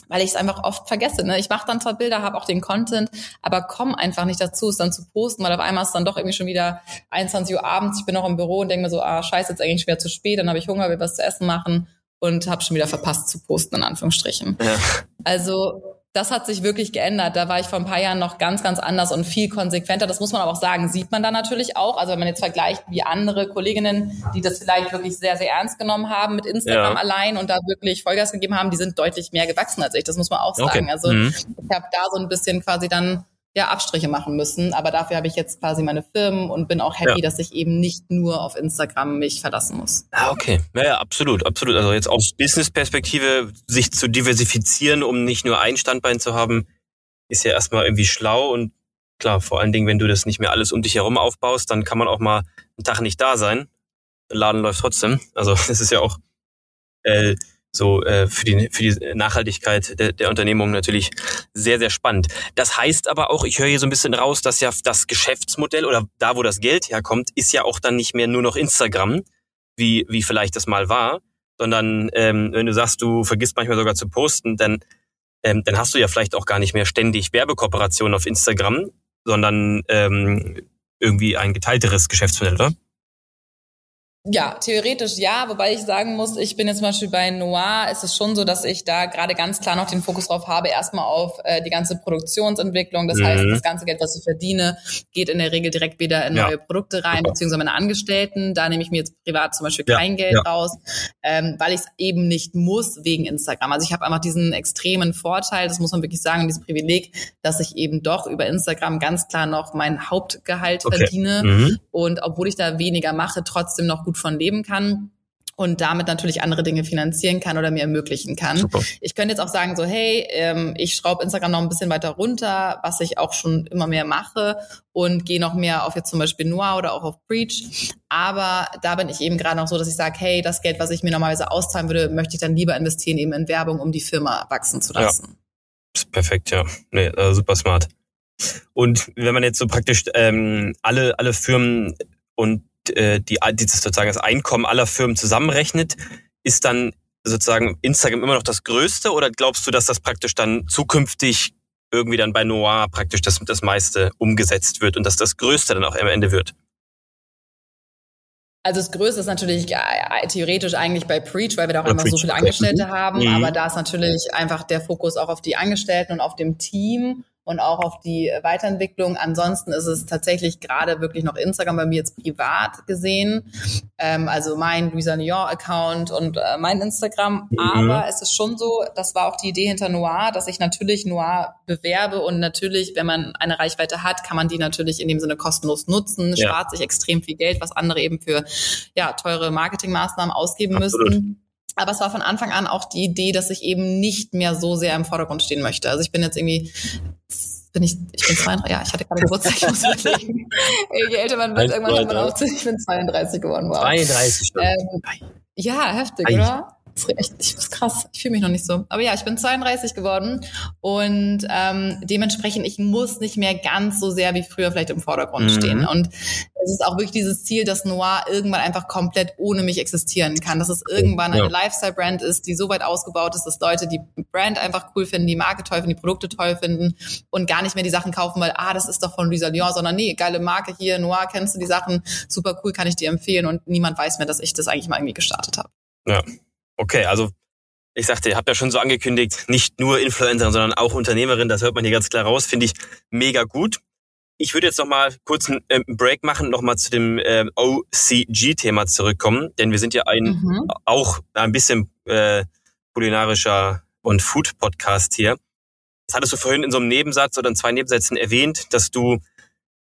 S2: weil ich es einfach oft vergesse. Ne? Ich mache dann zwar Bilder, habe auch den Content, aber komme einfach nicht dazu, es dann zu posten, weil auf einmal ist dann doch irgendwie schon wieder 21 Uhr abends, ich bin noch im Büro und denke mir so, ah, scheiße, jetzt eigentlich schwer zu spät, dann habe ich Hunger, will was zu essen machen und habe schon wieder verpasst zu posten, in Anführungsstrichen. Ja. Also das hat sich wirklich geändert. Da war ich vor ein paar Jahren noch ganz, ganz anders und viel konsequenter. Das muss man aber auch sagen, sieht man da natürlich auch. Also wenn man jetzt vergleicht, wie andere Kolleginnen, die das vielleicht wirklich sehr, sehr ernst genommen haben mit Instagram ja. allein und da wirklich Vollgas gegeben haben, die sind deutlich mehr gewachsen als ich. Das muss man auch sagen. Okay. Also mhm. ich habe da so ein bisschen quasi dann ja, Abstriche machen müssen. Aber dafür habe ich jetzt quasi meine Firmen und bin auch happy, ja. dass ich eben nicht nur auf Instagram mich verlassen muss.
S1: Ah, okay. Ja, ja, absolut, absolut. Also jetzt aus Business-Perspektive sich zu diversifizieren, um nicht nur ein Standbein zu haben, ist ja erstmal irgendwie schlau und klar, vor allen Dingen, wenn du das nicht mehr alles um dich herum aufbaust, dann kann man auch mal einen Tag nicht da sein. Der Laden läuft trotzdem. Also das ist ja auch äh, so äh, für, die, für die Nachhaltigkeit der, der Unternehmung natürlich sehr, sehr spannend. Das heißt aber auch, ich höre hier so ein bisschen raus, dass ja das Geschäftsmodell oder da, wo das Geld herkommt, ist ja auch dann nicht mehr nur noch Instagram, wie, wie vielleicht das mal war, sondern ähm, wenn du sagst, du vergisst manchmal sogar zu posten, dann, ähm, dann hast du ja vielleicht auch gar nicht mehr ständig Werbekooperationen auf Instagram, sondern ähm, irgendwie ein geteilteres Geschäftsmodell, oder?
S2: Ja, theoretisch ja, wobei ich sagen muss, ich bin jetzt zum Beispiel bei Noir, ist es schon so, dass ich da gerade ganz klar noch den Fokus drauf habe, erstmal auf äh, die ganze Produktionsentwicklung. Das mhm. heißt, das ganze Geld, was ich verdiene, geht in der Regel direkt wieder in neue ja. Produkte rein, Super. beziehungsweise meine Angestellten. Da nehme ich mir jetzt privat zum Beispiel ja. kein Geld ja. raus, ähm, weil ich es eben nicht muss wegen Instagram. Also ich habe einfach diesen extremen Vorteil, das muss man wirklich sagen, dieses Privileg, dass ich eben doch über Instagram ganz klar noch mein Hauptgehalt okay. verdiene. Mhm. Und obwohl ich da weniger mache, trotzdem noch gut von leben kann und damit natürlich andere Dinge finanzieren kann oder mir ermöglichen kann. Super. Ich könnte jetzt auch sagen, so hey, ähm, ich schraube Instagram noch ein bisschen weiter runter, was ich auch schon immer mehr mache und gehe noch mehr auf jetzt zum Beispiel Noir oder auch auf Preach. Aber da bin ich eben gerade noch so, dass ich sage, hey, das Geld, was ich mir normalerweise auszahlen würde, möchte ich dann lieber investieren eben in Werbung, um die Firma wachsen zu lassen.
S1: Ja. Perfekt, ja. Nee, äh, super smart. Und wenn man jetzt so praktisch ähm, alle, alle Firmen und äh, die, sozusagen das Einkommen aller Firmen zusammenrechnet, ist dann sozusagen Instagram immer noch das Größte oder glaubst du, dass das praktisch dann zukünftig irgendwie dann bei Noir praktisch das, das meiste umgesetzt wird und dass das Größte dann auch am Ende wird?
S2: Also das Größte ist natürlich äh, theoretisch eigentlich bei Preach, weil wir da auch immer so viele Angestellte haben. Mhm. Aber da ist natürlich einfach der Fokus auch auf die Angestellten und auf dem Team und auch auf die Weiterentwicklung. Ansonsten ist es tatsächlich gerade wirklich noch Instagram bei mir jetzt privat gesehen. Ähm, also mein Luisa Lyon Account und äh, mein Instagram. Mhm. Aber es ist schon so, das war auch die Idee hinter Noir, dass ich natürlich Noir bewerbe und natürlich, wenn man eine Reichweite hat, kann man die natürlich in dem Sinne kostenlos nutzen, ja. spart sich extrem viel Geld, was andere eben für ja, teure Marketingmaßnahmen ausgeben Absolut. müssten. Aber es war von Anfang an auch die Idee, dass ich eben nicht mehr so sehr im Vordergrund stehen möchte. Also ich bin jetzt irgendwie bin ich, ich bin 32, ja, ich hatte gerade Geburtstag, ich muss überlegen. Je älter man wird, irgendwann hat man auch, ich bin 32 geworden, wow.
S1: 32
S2: ähm, Ja, heftig, oder? Das ist echt, ich, ist krass. Ich fühle mich noch nicht so. Aber ja, ich bin 32 geworden und ähm, dementsprechend, ich muss nicht mehr ganz so sehr wie früher vielleicht im Vordergrund mhm. stehen. Und es ist auch wirklich dieses Ziel, dass Noir irgendwann einfach komplett ohne mich existieren kann. Dass es irgendwann eine Lifestyle-Brand ist, die so weit ausgebaut ist, dass Leute die Brand einfach cool finden, die Marke toll finden, die Produkte toll finden und gar nicht mehr die Sachen kaufen, weil, ah, das ist doch von Lisa Lyon, sondern nee, geile Marke hier, Noir, kennst du die Sachen, super cool, kann ich dir empfehlen und niemand weiß mehr, dass ich das eigentlich mal irgendwie gestartet habe.
S1: Ja, Okay, also ich sagte, ihr habt ja schon so angekündigt, nicht nur Influencerin, sondern auch Unternehmerin. Das hört man hier ganz klar raus. Finde ich mega gut. Ich würde jetzt noch mal kurz einen ähm, Break machen, noch mal zu dem ähm, OCG-Thema zurückkommen, denn wir sind ja ein mhm. auch ein bisschen äh, kulinarischer und Food-Podcast hier. Das hattest du vorhin in so einem Nebensatz oder in zwei Nebensätzen erwähnt, dass du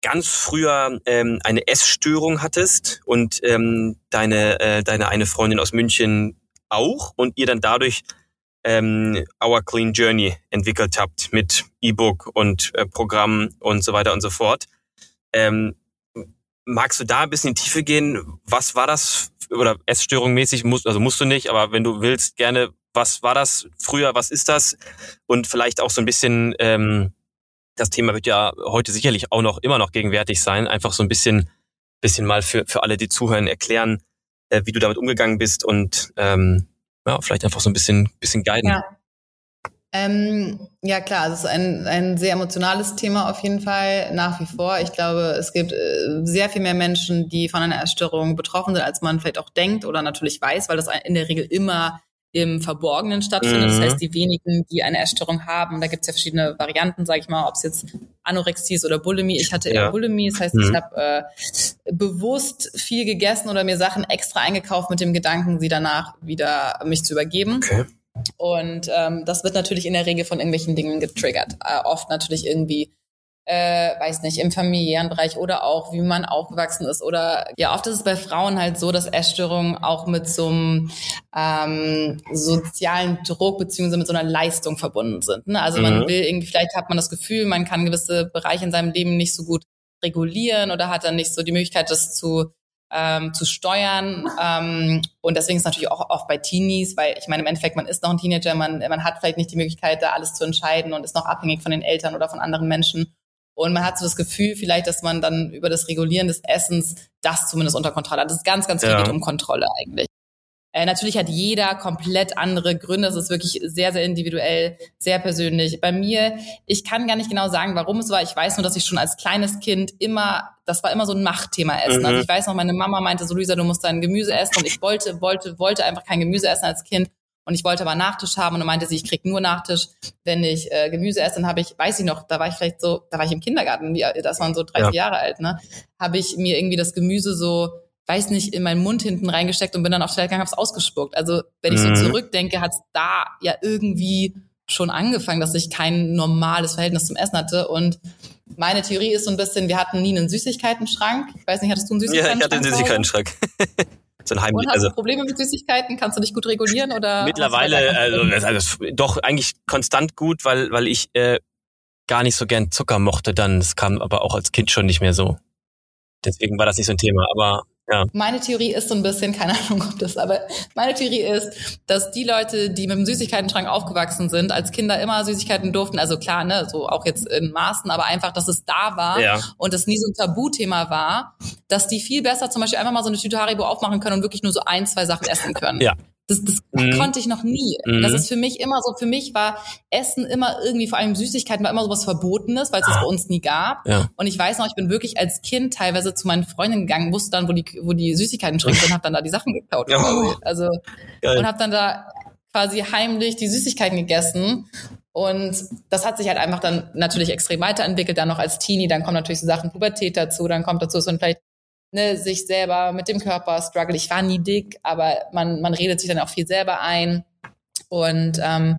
S1: ganz früher ähm, eine Essstörung hattest und ähm, deine äh, deine eine Freundin aus München auch und ihr dann dadurch ähm, Our Clean Journey entwickelt habt mit E-Book und äh, Programm und so weiter und so fort. Ähm, magst du da ein bisschen in die Tiefe gehen? Was war das oder Essstörung mäßig? Musst, also musst du nicht, aber wenn du willst, gerne. Was war das früher? Was ist das? Und vielleicht auch so ein bisschen. Ähm, das Thema wird ja heute sicherlich auch noch immer noch gegenwärtig sein. Einfach so ein bisschen, bisschen mal für für alle, die zuhören, erklären, äh, wie du damit umgegangen bist und ähm, ja, vielleicht einfach so ein bisschen, bisschen guiden.
S2: Ja. Ähm, ja klar, es ist ein, ein sehr emotionales Thema auf jeden Fall nach wie vor. Ich glaube, es gibt äh, sehr viel mehr Menschen, die von einer Erstörung betroffen sind, als man vielleicht auch denkt oder natürlich weiß, weil das in der Regel immer im Verborgenen stattfindet. Mhm. Das heißt, die wenigen, die eine Essstörung haben, da gibt es ja verschiedene Varianten, sage ich mal, ob es jetzt Anorexie ist oder Bulimie. Ich hatte eher ja. Bulimie, das heißt, mhm. ich habe äh, bewusst viel gegessen oder mir Sachen extra eingekauft mit dem Gedanken, sie danach wieder mich zu übergeben. Okay. Und ähm, das wird natürlich in der Regel von irgendwelchen Dingen getriggert. Äh, oft natürlich irgendwie äh, weiß nicht, im familiären Bereich oder auch, wie man aufgewachsen ist. Oder ja, oft ist es bei Frauen halt so, dass Essstörungen auch mit so einem ähm, sozialen Druck beziehungsweise mit so einer Leistung verbunden sind. Ne? Also mhm. man will irgendwie, vielleicht hat man das Gefühl, man kann gewisse Bereiche in seinem Leben nicht so gut regulieren oder hat dann nicht so die Möglichkeit, das zu ähm, zu steuern. Ähm, und deswegen ist es natürlich auch oft bei Teenies, weil ich meine, im Endeffekt, man ist noch ein Teenager, man, man hat vielleicht nicht die Möglichkeit, da alles zu entscheiden und ist noch abhängig von den Eltern oder von anderen Menschen. Und man hat so das Gefühl vielleicht, dass man dann über das Regulieren des Essens das zumindest unter Kontrolle hat. Das ist ganz, ganz viel ja. geht um Kontrolle eigentlich. Äh, natürlich hat jeder komplett andere Gründe. Es ist wirklich sehr, sehr individuell, sehr persönlich. Bei mir, ich kann gar nicht genau sagen, warum es war. Ich weiß nur, dass ich schon als kleines Kind immer, das war immer so ein Machtthema essen. Also mhm. Also ich weiß noch, meine Mama meinte so, Luisa, du musst dein Gemüse essen. Und ich wollte, wollte, wollte einfach kein Gemüse essen als Kind. Und ich wollte aber Nachtisch haben und dann meinte sie, ich krieg nur Nachtisch, wenn ich äh, Gemüse esse. Dann habe ich, weiß ich noch, da war ich vielleicht so, da war ich im Kindergarten, das waren so drei, ja. vier Jahre alt, ne? Habe ich mir irgendwie das Gemüse so, weiß nicht, in meinen Mund hinten reingesteckt und bin dann auf Toilette gegangen, hab's ausgespuckt. Also wenn ich mhm. so zurückdenke, hat's da ja irgendwie schon angefangen, dass ich kein normales Verhältnis zum Essen hatte. Und meine Theorie ist so ein bisschen, wir hatten nie einen Süßigkeitenschrank. Ich weiß nicht, hattest du einen Süßigkeitenschrank?
S1: Ja, ich hatte einen Süßigkeitenschrank.
S2: so ein Heimlich. Und hast also, du Probleme mit Süßigkeiten? Kannst du dich gut regulieren oder?
S1: Mittlerweile, also, also, doch eigentlich konstant gut, weil weil ich äh, gar nicht so gern Zucker mochte. Dann, es kam aber auch als Kind schon nicht mehr so. Deswegen war das nicht so ein Thema. Aber ja.
S2: Meine Theorie ist so ein bisschen, keine Ahnung, ob das, aber meine Theorie ist, dass die Leute, die mit dem Süßigkeitenschrank aufgewachsen sind, als Kinder immer Süßigkeiten durften, also klar, ne, so auch jetzt in Maßen, aber einfach, dass es da war ja. und es nie so ein Tabuthema war, dass die viel besser zum Beispiel einfach mal so eine Tüte Haribo aufmachen können und wirklich nur so ein, zwei Sachen essen können.
S1: Ja.
S2: Das, das mhm. konnte ich noch nie. Mhm. Das ist für mich immer so, für mich war Essen immer irgendwie, vor allem Süßigkeiten, war immer sowas Verbotenes, weil es das ah. bei uns nie gab. Ja. Und ich weiß noch, ich bin wirklich als Kind teilweise zu meinen Freundinnen gegangen, wusste dann, wo die, wo die Süßigkeiten schrinken und hab dann da die Sachen geklaut. Ja. Also, Geil. und hab dann da quasi heimlich die Süßigkeiten gegessen. Und das hat sich halt einfach dann natürlich extrem weiterentwickelt, dann noch als Teenie, dann kommen natürlich so Sachen Pubertät dazu, dann kommt dazu so vielleicht ne, sich selber mit dem Körper struggle. Ich war nie dick, aber man, man redet sich dann auch viel selber ein. Und ähm,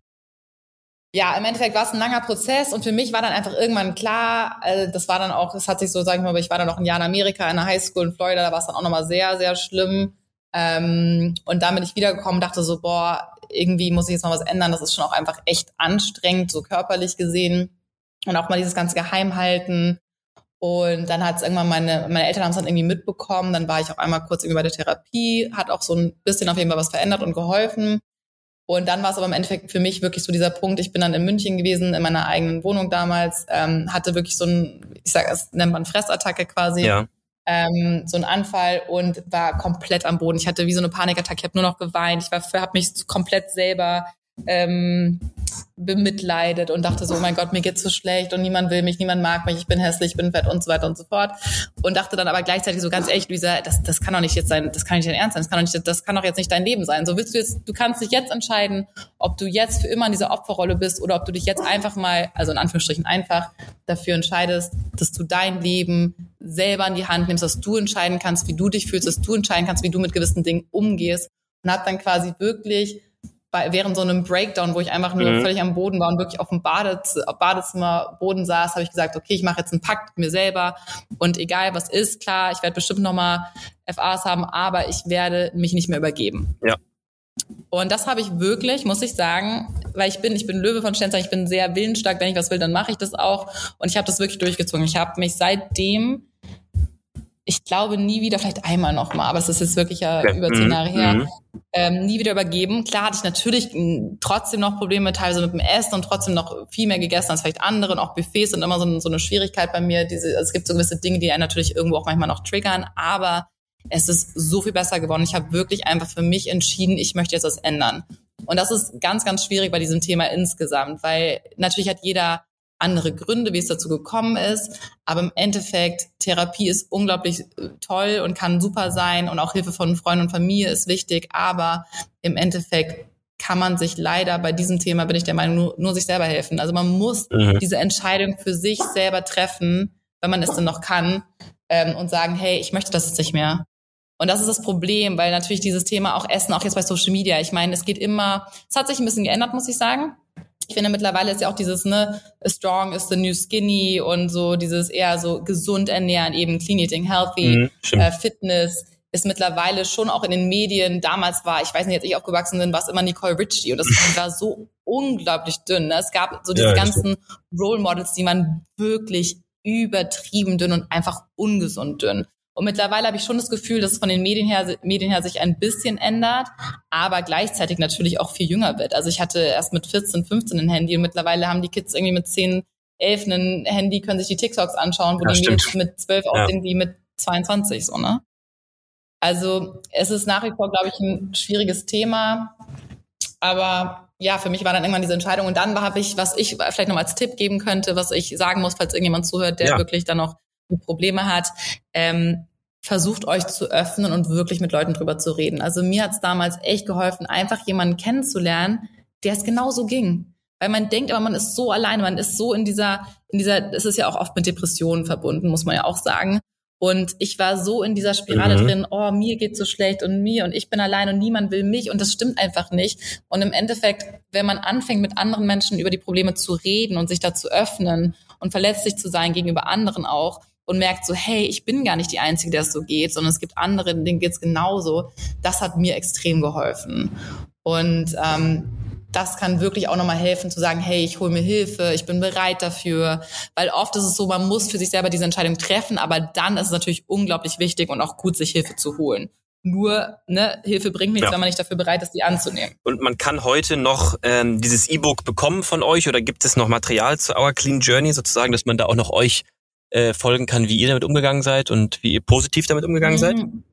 S2: ja, im Endeffekt war es ein langer Prozess und für mich war dann einfach irgendwann klar, also das war dann auch, das hat sich so, sagen wir mal, ich war dann noch ein Jahr in Amerika in der Highschool in Florida, da war es dann auch nochmal sehr, sehr schlimm. Ähm, und dann bin ich wiedergekommen, dachte so, boah, irgendwie muss ich jetzt mal was ändern. Das ist schon auch einfach echt anstrengend, so körperlich gesehen. Und auch mal dieses ganze Geheimhalten. Und dann hat es irgendwann meine, meine Eltern haben es dann irgendwie mitbekommen. Dann war ich auch einmal kurz irgendwie bei der Therapie, hat auch so ein bisschen auf jeden Fall was verändert und geholfen. Und dann war es aber im Endeffekt für mich wirklich so dieser Punkt. Ich bin dann in München gewesen, in meiner eigenen Wohnung damals, ähm, hatte wirklich so ein, ich sage, es nennt man Fressattacke quasi. Ja. Ähm, so ein Anfall und war komplett am Boden. Ich hatte wie so eine Panikattacke, ich habe nur noch geweint, ich war, habe mich komplett selber ähm, bemitleidet und dachte so, oh mein Gott, mir geht's so schlecht und niemand will mich, niemand mag mich, ich bin hässlich, ich bin fett und so weiter und so fort. Und dachte dann aber gleichzeitig so ganz ehrlich, Luisa, das, das kann doch nicht jetzt sein, das kann nicht dein Ernst sein, das kann doch nicht, das kann doch jetzt nicht dein Leben sein. So willst du jetzt, du kannst dich jetzt entscheiden, ob du jetzt für immer in dieser Opferrolle bist oder ob du dich jetzt einfach mal, also in Anführungsstrichen einfach, dafür entscheidest, dass du dein Leben selber in die Hand nimmst, dass du entscheiden kannst, wie du dich fühlst, dass du entscheiden kannst, wie du mit gewissen Dingen umgehst. Und hab dann quasi wirklich bei, während so einem Breakdown, wo ich einfach nur mhm. völlig am Boden war und wirklich auf dem Badez Badezimmerboden saß, habe ich gesagt, okay, ich mache jetzt einen Pakt mit mir selber und egal was ist, klar, ich werde bestimmt nochmal FAs haben, aber ich werde mich nicht mehr übergeben. Ja. Und das habe ich wirklich, muss ich sagen, weil ich bin, ich bin Löwe von Sternzeichen, ich bin sehr willensstark, wenn ich was will, dann mache ich das auch. Und ich habe das wirklich durchgezogen. Ich habe mich seitdem ich glaube nie wieder, vielleicht einmal noch mal, aber es ist jetzt wirklich ja über zehn mhm. Jahre her, mhm. Ähm, nie wieder übergeben. Klar hatte ich natürlich trotzdem noch Probleme, teilweise mit dem Essen und trotzdem noch viel mehr gegessen als vielleicht andere und auch Buffets sind immer so, so eine Schwierigkeit bei mir. Diese, also es gibt so gewisse Dinge, die einen natürlich irgendwo auch manchmal noch triggern, aber es ist so viel besser geworden. Ich habe wirklich einfach für mich entschieden, ich möchte jetzt was ändern. Und das ist ganz, ganz schwierig bei diesem Thema insgesamt, weil natürlich hat jeder andere Gründe, wie es dazu gekommen ist. Aber im Endeffekt, Therapie ist unglaublich äh, toll und kann super sein und auch Hilfe von Freunden und Familie ist wichtig. Aber im Endeffekt kann man sich leider bei diesem Thema, bin ich der Meinung, nur, nur sich selber helfen. Also man muss mhm. diese Entscheidung für sich selber treffen, wenn man es denn noch kann, ähm, und sagen, hey, ich möchte das jetzt nicht mehr. Und das ist das Problem, weil natürlich dieses Thema auch Essen, auch jetzt bei Social Media, ich meine, es geht immer, es hat sich ein bisschen geändert, muss ich sagen. Ich finde mittlerweile ist ja auch dieses, ne, strong is the new skinny und so dieses eher so gesund ernähren, eben clean eating, healthy, mhm, äh, Fitness ist mittlerweile schon auch in den Medien, damals war, ich weiß nicht, als ich aufgewachsen bin, war es immer Nicole Richie und das war so unglaublich dünn. Ne? Es gab so diese ja, ganzen Role Models, die waren wirklich übertrieben dünn und einfach ungesund dünn. Und mittlerweile habe ich schon das Gefühl, dass es von den Medien her, Medien her sich ein bisschen ändert, aber gleichzeitig natürlich auch viel jünger wird. Also ich hatte erst mit 14, 15 ein Handy und mittlerweile haben die Kids irgendwie mit 10, 11 ein Handy, können sich die TikToks anschauen, wo ja, die Mädels mit 12 ja. aussehen wie mit 22, so, ne? Also es ist nach wie vor, glaube ich, ein schwieriges Thema. Aber ja, für mich war dann irgendwann diese Entscheidung. Und dann habe ich, was ich vielleicht noch als Tipp geben könnte, was ich sagen muss, falls irgendjemand zuhört, der ja. wirklich dann noch Probleme hat, ähm, versucht euch zu öffnen und wirklich mit Leuten drüber zu reden. Also mir hat es damals echt geholfen, einfach jemanden kennenzulernen, der es genauso ging. Weil man denkt aber, man ist so alleine, man ist so in dieser, in dieser, es ist ja auch oft mit Depressionen verbunden, muss man ja auch sagen. Und ich war so in dieser Spirale mhm. drin, oh, mir geht's so schlecht und mir und ich bin allein und niemand will mich und das stimmt einfach nicht. Und im Endeffekt, wenn man anfängt, mit anderen Menschen über die Probleme zu reden und sich da zu öffnen und verletzlich zu sein gegenüber anderen auch, und merkt so, hey, ich bin gar nicht die Einzige, der es so geht, sondern es gibt andere, denen geht es genauso. Das hat mir extrem geholfen. Und ähm, das kann wirklich auch nochmal helfen zu sagen, hey, ich hole mir Hilfe, ich bin bereit dafür. Weil oft ist es so, man muss für sich selber diese Entscheidung treffen, aber dann ist es natürlich unglaublich wichtig und auch gut, sich Hilfe zu holen. Nur, ne, Hilfe bringt nichts, ja. wenn man nicht dafür bereit ist, die anzunehmen.
S1: Und man kann heute noch ähm, dieses E-Book bekommen von euch oder gibt es noch Material zu Our Clean Journey sozusagen, dass man da auch noch euch äh, folgen kann, wie ihr damit umgegangen seid und wie ihr positiv damit umgegangen seid? Mhm.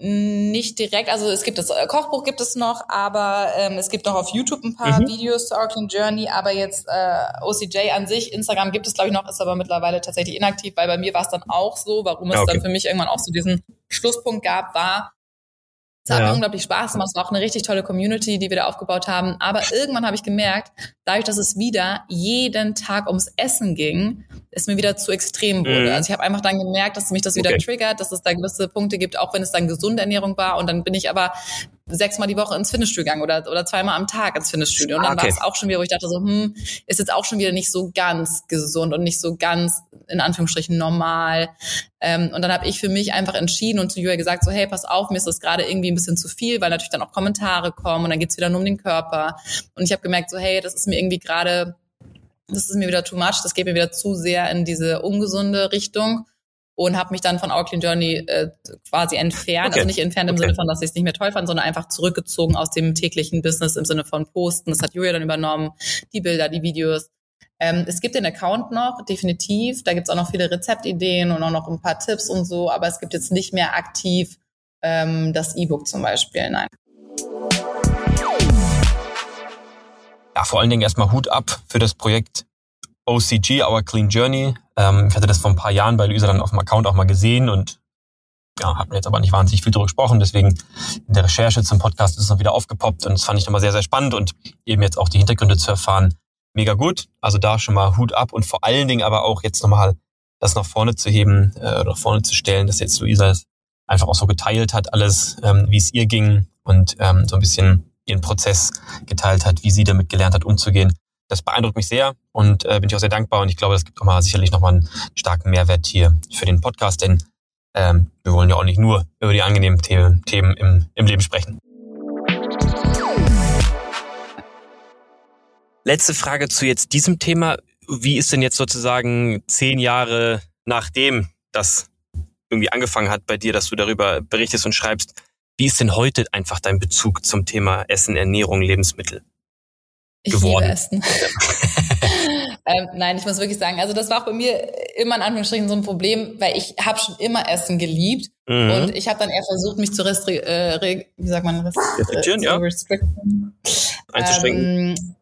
S2: nicht direkt, also es gibt das äh, Kochbuch gibt es noch, aber ähm, es gibt noch auf YouTube ein paar mhm. Videos zur Auckland Journey, aber jetzt äh, OCJ an sich, Instagram gibt es glaube ich noch, ist aber mittlerweile tatsächlich inaktiv, weil bei mir war es dann auch so, warum es okay. dann für mich irgendwann auch so diesen Schlusspunkt gab, war, es hat ja. unglaublich Spaß gemacht. Es war auch eine richtig tolle Community, die wir da aufgebaut haben. Aber irgendwann habe ich gemerkt, dadurch, dass es wieder jeden Tag ums Essen ging, es mir wieder zu extrem wurde. Mhm. Also ich habe einfach dann gemerkt, dass mich das wieder okay. triggert, dass es da gewisse Punkte gibt, auch wenn es dann gesunde Ernährung war. Und dann bin ich aber sechsmal die Woche ins Fitnessstudio gegangen oder, oder zweimal am Tag ins Fitnessstudio. Und dann okay. war es auch schon wieder, wo ich dachte so, hm, ist jetzt auch schon wieder nicht so ganz gesund und nicht so ganz, in Anführungsstrichen, normal. Ähm, und dann habe ich für mich einfach entschieden und zu Julia gesagt, so, hey, pass auf, mir ist das gerade irgendwie ein bisschen zu viel, weil natürlich dann auch Kommentare kommen und dann geht's wieder nur um den Körper. Und ich habe gemerkt, so, hey, das ist mir irgendwie gerade, das ist mir wieder too much, das geht mir wieder zu sehr in diese ungesunde Richtung und habe mich dann von Our Clean Journey äh, quasi entfernt. Okay. Also nicht entfernt im okay. Sinne von, dass ich es nicht mehr toll fand, sondern einfach zurückgezogen aus dem täglichen Business im Sinne von Posten. Das hat Julia dann übernommen, die Bilder, die Videos. Ähm, es gibt den Account noch, definitiv. Da gibt's auch noch viele Rezeptideen und auch noch ein paar Tipps und so, aber es gibt jetzt nicht mehr aktiv ähm, das E-Book zum Beispiel. Nein.
S1: Ja, vor allen Dingen erstmal Hut ab für das Projekt OCG, Our Clean Journey. Ähm, ich hatte das vor ein paar Jahren bei Luisa dann auf dem Account auch mal gesehen und ja, hat mir jetzt aber nicht wahnsinnig viel darüber gesprochen. Deswegen in der Recherche zum Podcast ist es noch wieder aufgepoppt und das fand ich nochmal sehr, sehr spannend und eben jetzt auch die Hintergründe zu erfahren, mega gut. Also da schon mal Hut ab und vor allen Dingen aber auch jetzt nochmal das nach vorne zu heben äh, oder nach vorne zu stellen, dass jetzt Luisa es einfach auch so geteilt hat, alles, ähm, wie es ihr ging und ähm, so ein bisschen ihren Prozess geteilt hat, wie sie damit gelernt hat, umzugehen das beeindruckt mich sehr und äh, bin ich auch sehr dankbar und ich glaube, das gibt auch mal sicherlich nochmal einen starken Mehrwert hier für den Podcast, denn ähm, wir wollen ja auch nicht nur über die angenehmen Themen, Themen im, im Leben sprechen. Letzte Frage zu jetzt diesem Thema. Wie ist denn jetzt sozusagen zehn Jahre nachdem das irgendwie angefangen hat bei dir, dass du darüber berichtest und schreibst, wie ist denn heute einfach dein Bezug zum Thema Essen, Ernährung, Lebensmittel?
S2: Ich geworden. liebe Essen. ähm, nein, ich muss wirklich sagen, also das war auch bei mir immer in Anführungsstrichen so ein Problem, weil ich habe schon immer Essen geliebt mhm. und ich habe dann eher versucht, mich zu restri äh, wie sagt man,
S1: restrizieren, ja.
S2: Einzuschränken. Ähm,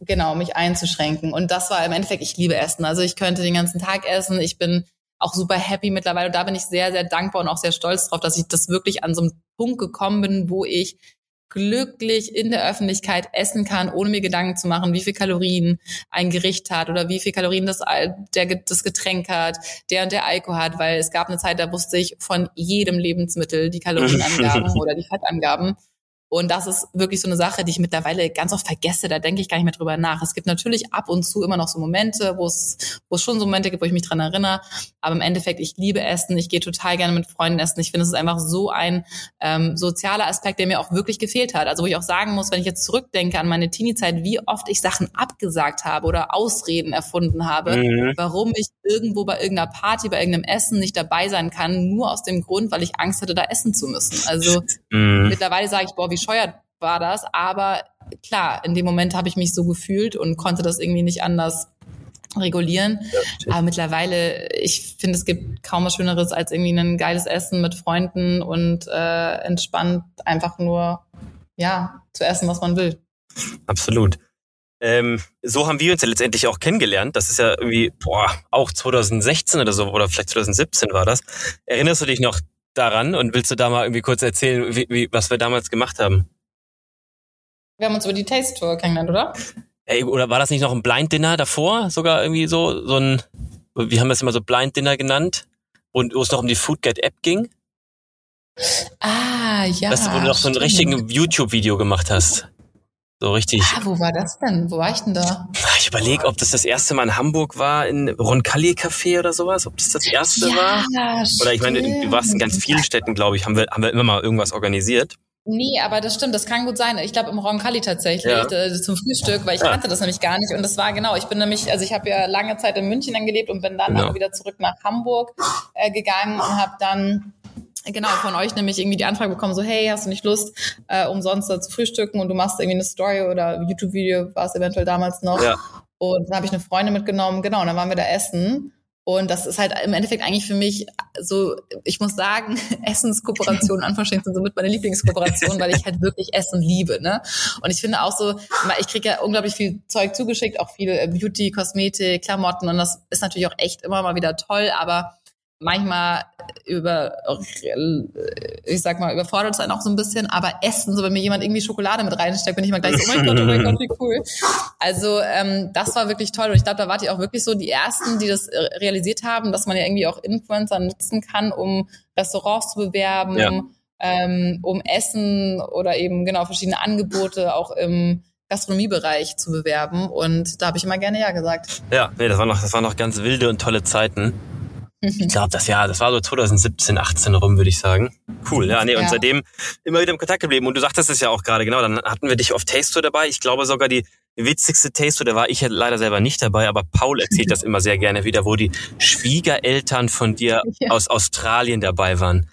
S2: genau, mich einzuschränken. Und das war im Endeffekt, ich liebe Essen. Also ich könnte den ganzen Tag essen. Ich bin auch super happy mittlerweile. Und da bin ich sehr, sehr dankbar und auch sehr stolz drauf, dass ich das wirklich an so einem Punkt gekommen bin, wo ich glücklich in der Öffentlichkeit essen kann, ohne mir Gedanken zu machen, wie viel Kalorien ein Gericht hat oder wie viel Kalorien das, der, das Getränk hat, der und der Alkohol hat, weil es gab eine Zeit, da wusste ich von jedem Lebensmittel die Kalorienangaben oder die Fettangaben. Und das ist wirklich so eine Sache, die ich mittlerweile ganz oft vergesse. Da denke ich gar nicht mehr drüber nach. Es gibt natürlich ab und zu immer noch so Momente, wo es, wo es schon so Momente gibt, wo ich mich dran erinnere. Aber im Endeffekt, ich liebe Essen. Ich gehe total gerne mit Freunden essen. Ich finde, es ist einfach so ein ähm, sozialer Aspekt, der mir auch wirklich gefehlt hat. Also wo ich auch sagen muss, wenn ich jetzt zurückdenke an meine Teenie-Zeit, wie oft ich Sachen abgesagt habe oder Ausreden erfunden habe, mhm. warum ich irgendwo bei irgendeiner Party, bei irgendeinem Essen nicht dabei sein kann, nur aus dem Grund, weil ich Angst hatte, da essen zu müssen. Also mhm. mittlerweile sage ich, boah, wie bescheuert war das, aber klar, in dem Moment habe ich mich so gefühlt und konnte das irgendwie nicht anders regulieren. Ja, aber mittlerweile, ich finde, es gibt kaum was Schöneres als irgendwie ein geiles Essen mit Freunden und äh, entspannt einfach nur ja zu essen, was man will.
S1: Absolut. Ähm, so haben wir uns ja letztendlich auch kennengelernt. Das ist ja irgendwie, boah, auch 2016 oder so, oder vielleicht 2017 war das. Erinnerst du dich noch daran und willst du da mal irgendwie kurz erzählen, wie, wie, was wir damals gemacht haben?
S2: Wir haben uns über die Taste Tour kennengelernt, oder?
S1: Ey, oder war das nicht noch ein Blind Dinner davor? Sogar irgendwie so, so ein, wie haben wir es immer so Blind Dinner genannt? Und wo es noch um die Foodgate App ging?
S2: Ah, ja.
S1: Dass du, wo du noch so ein richtigen YouTube-Video gemacht hast. So richtig.
S2: Ah, wo war das denn? Wo war ich denn da?
S1: Ich überlege, ob das das erste Mal in Hamburg war, in Roncalli Café oder sowas, ob das das erste
S2: ja,
S1: war. Oder ich meine, du warst in ganz vielen Städten, glaube ich, haben wir, haben wir immer mal irgendwas organisiert.
S2: Nee, aber das stimmt, das kann gut sein. Ich glaube im Roncalli tatsächlich
S1: Ja.
S2: äh, zum Frühstück, weil ich
S1: Ja.
S2: kannte das nämlich gar nicht. Und das war genau, ich bin nämlich, also ich habe ja lange Zeit in München dann gelebt und bin dann
S1: Genau.
S2: wieder zurück nach Hamburg äh, gegangen und habe dann genau von euch nämlich irgendwie die Anfrage bekommen, so hey, hast du nicht Lust, äh, umsonst da zu frühstücken und du machst irgendwie eine Story oder YouTube-Video, war es eventuell damals noch.
S1: Ja.
S2: Und dann habe ich eine Freundin mitgenommen, genau, und dann waren wir da essen. Und das ist halt im Endeffekt eigentlich für mich so, ich muss sagen, Essenskooperation, Anführungsstrichen, sind somit meine Lieblingskooperation, weil ich halt wirklich Essen liebe. Ne? Und ich finde auch so, ich kriege ja unglaublich viel Zeug zugeschickt, auch viel äh, Beauty, Kosmetik, Klamotten und das ist natürlich auch echt immer mal wieder toll, aber manchmal über, ich sag mal, überfordert es einen auch so ein bisschen, aber Essen, so wenn mir jemand irgendwie Schokolade mit reinsteckt, bin ich mal gleich so, oh mein Gott, oh mein Gott, wie cool. Also ähm, das war wirklich toll und ich glaube, da wart ihr auch wirklich so die Ersten, die das äh, realisiert haben, dass man ja irgendwie auch Influencer nutzen kann, um Restaurants zu bewerben, ja. ähm, um Essen oder eben genau verschiedene Angebote auch im Gastronomiebereich zu bewerben und da habe ich immer gerne ja gesagt.
S1: Ja, nee, das waren noch, das waren noch ganz wilde und tolle Zeiten. Ich glaube, das Jahr, das war so 2017, 18 rum, würde ich sagen. Cool, ja, nee, und ja. seitdem immer wieder im Kontakt geblieben. Und du sagtest es ja auch gerade, genau, dann hatten wir dich auf Taste dabei. Ich glaube sogar die witzigste Taste da war ich ja leider selber nicht dabei, aber Paul erzählt das immer sehr gerne wieder, wo die Schwiegereltern von dir ja. aus Australien dabei waren.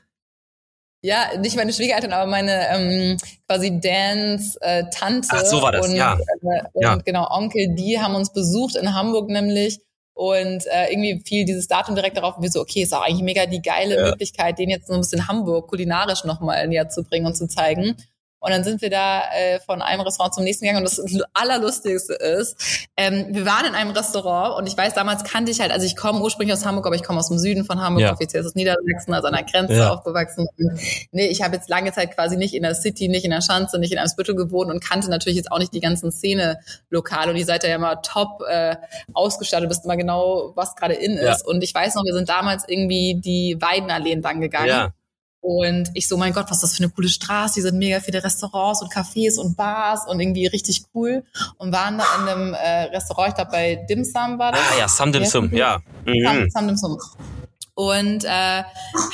S2: Ja, nicht meine Schwiegereltern, aber meine ähm, quasi Dans äh, Tante
S1: Ach, so war das,
S2: und,
S1: ja.
S2: Äh, und ja. genau Onkel, die haben uns besucht in Hamburg nämlich und äh, irgendwie fiel dieses Datum direkt darauf und wir so, okay, ist auch eigentlich mega die geile ja. Möglichkeit, den jetzt so ein bisschen Hamburg kulinarisch nochmal näher zu bringen und zu zeigen. Und dann sind wir da äh, von einem Restaurant zum nächsten gegangen. Und das Allerlustigste ist, ähm, wir waren in einem Restaurant und ich weiß, damals kannte ich halt, also ich komme ursprünglich aus Hamburg, aber ich komme aus dem Süden von Hamburg, ja. offiziell ist es Niedersachsen, also an der Grenze ja. aufgewachsen. Und, nee, ich habe jetzt lange Zeit quasi nicht in der City, nicht in der Schanze, nicht in einem Spittel gewohnt und kannte natürlich jetzt auch nicht die ganzen Szene-Lokale. Und ihr seid ja immer top äh, ausgestattet, wisst immer genau, was gerade in ist. Ja. Und ich weiß noch, wir sind damals irgendwie die Weidenalleen dann gegangen. Ja. Und ich so, mein Gott, was ist das für eine coole Straße. Hier sind mega viele Restaurants und Cafés und Bars und irgendwie richtig cool. Und waren da in einem äh, Restaurant, ich glaube bei Dim Sum war das.
S1: Ah ja, Sam Dim Sum, ja.
S2: Mhm. Sam, Dim Sum. Und äh,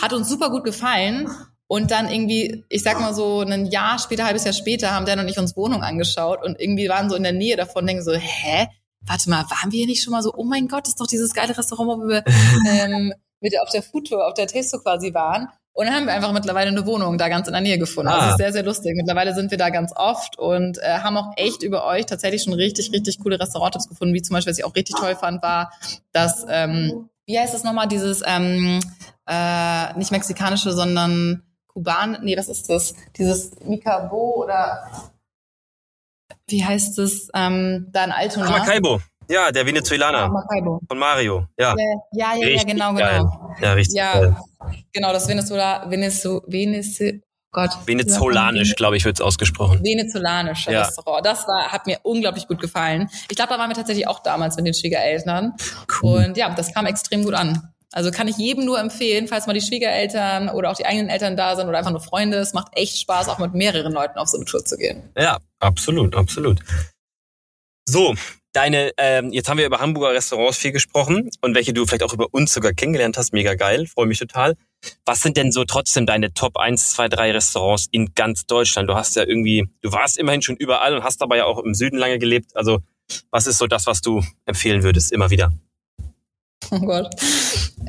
S2: hat uns super gut gefallen. Und dann irgendwie, ich sag mal so, ein Jahr später, halbes Jahr später, haben Dan und ich uns Wohnung angeschaut und irgendwie waren so in der Nähe davon, denken so, hä? Warte mal, waren wir hier nicht schon mal so, oh mein Gott, ist doch dieses geile Restaurant, wo wir ähm, mit auf der Foodtour, auf der Taste quasi waren. Und dann haben wir einfach mittlerweile eine Wohnung da ganz in der Nähe gefunden. Also ah. Also ist sehr, sehr lustig. Mittlerweile sind wir da ganz oft und äh, haben auch echt über euch tatsächlich schon richtig, richtig coole Restauranttipps gefunden. Wie zum Beispiel, was ich auch richtig toll fand, war, dass, ähm, wie heißt das nochmal, dieses, ähm, äh, nicht mexikanische, sondern Kuban, nee, was ist das? Dieses Mikabo oder wie heißt es, ähm, da in Altona.
S1: Maracaibo. Ja, der Venezuelaner.
S2: Maracaibo.
S1: Von Mario. Ja,
S2: ja, ja, ja, genau, genau.
S1: Ja, richtig. Ja, geil.
S2: genau, das Venezuela, Venezu, Venezu, Gott.
S1: Venezolanisch, glaube ich, wird es ausgesprochen.
S2: Venezolanisch ja. Restaurant. Das war, hat mir unglaublich gut gefallen. Ich glaube, da waren wir tatsächlich auch damals mit den Schwiegereltern. Cool. Und ja, das kam extrem gut an. Also kann ich jedem nur empfehlen, falls mal die Schwiegereltern oder auch die eigenen Eltern da sind oder einfach nur Freunde. Es macht echt Spaß, auch mit mehreren Leuten auf so eine Tour zu gehen.
S1: Ja, absolut, absolut. So, deine, ähm, jetzt haben wir über Hamburger Restaurants viel gesprochen und welche du vielleicht auch über uns sogar kennengelernt hast. Mega geil, freue mich total. Was sind denn so trotzdem deine Top 1, 2, 3 Restaurants in ganz Deutschland? Du hast ja irgendwie, du warst immerhin schon überall und hast aber ja auch im Süden lange gelebt. Also was ist so das, was du empfehlen würdest, immer wieder?
S2: Oh Gott.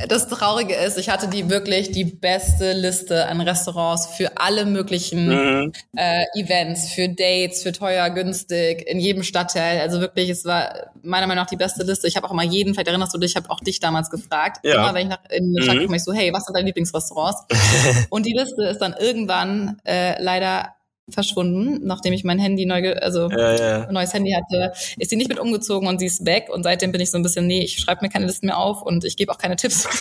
S2: Das Traurige ist, ich hatte die wirklich die beste Liste an Restaurants für alle möglichen mhm. äh, Events, für Dates, für teuer, günstig, in jedem Stadtteil. Also wirklich, es war meiner Meinung nach die beste Liste. Ich habe auch mal jeden, vielleicht erinnerst du dich, ich habe auch dich damals gefragt. Ja. Immer wenn ich nach, in eine Stadt mhm. komme, ich so, hey, was sind deine Lieblingsrestaurants? Und die Liste ist dann irgendwann äh, leider verschwunden, nachdem ich mein Handy neu, also ja, ja. neues Handy hatte, ist sie nicht mit umgezogen und sie ist weg und seitdem bin ich so ein bisschen, nee, ich schreibe mir keine Listen mehr auf und ich gebe auch keine Tipps.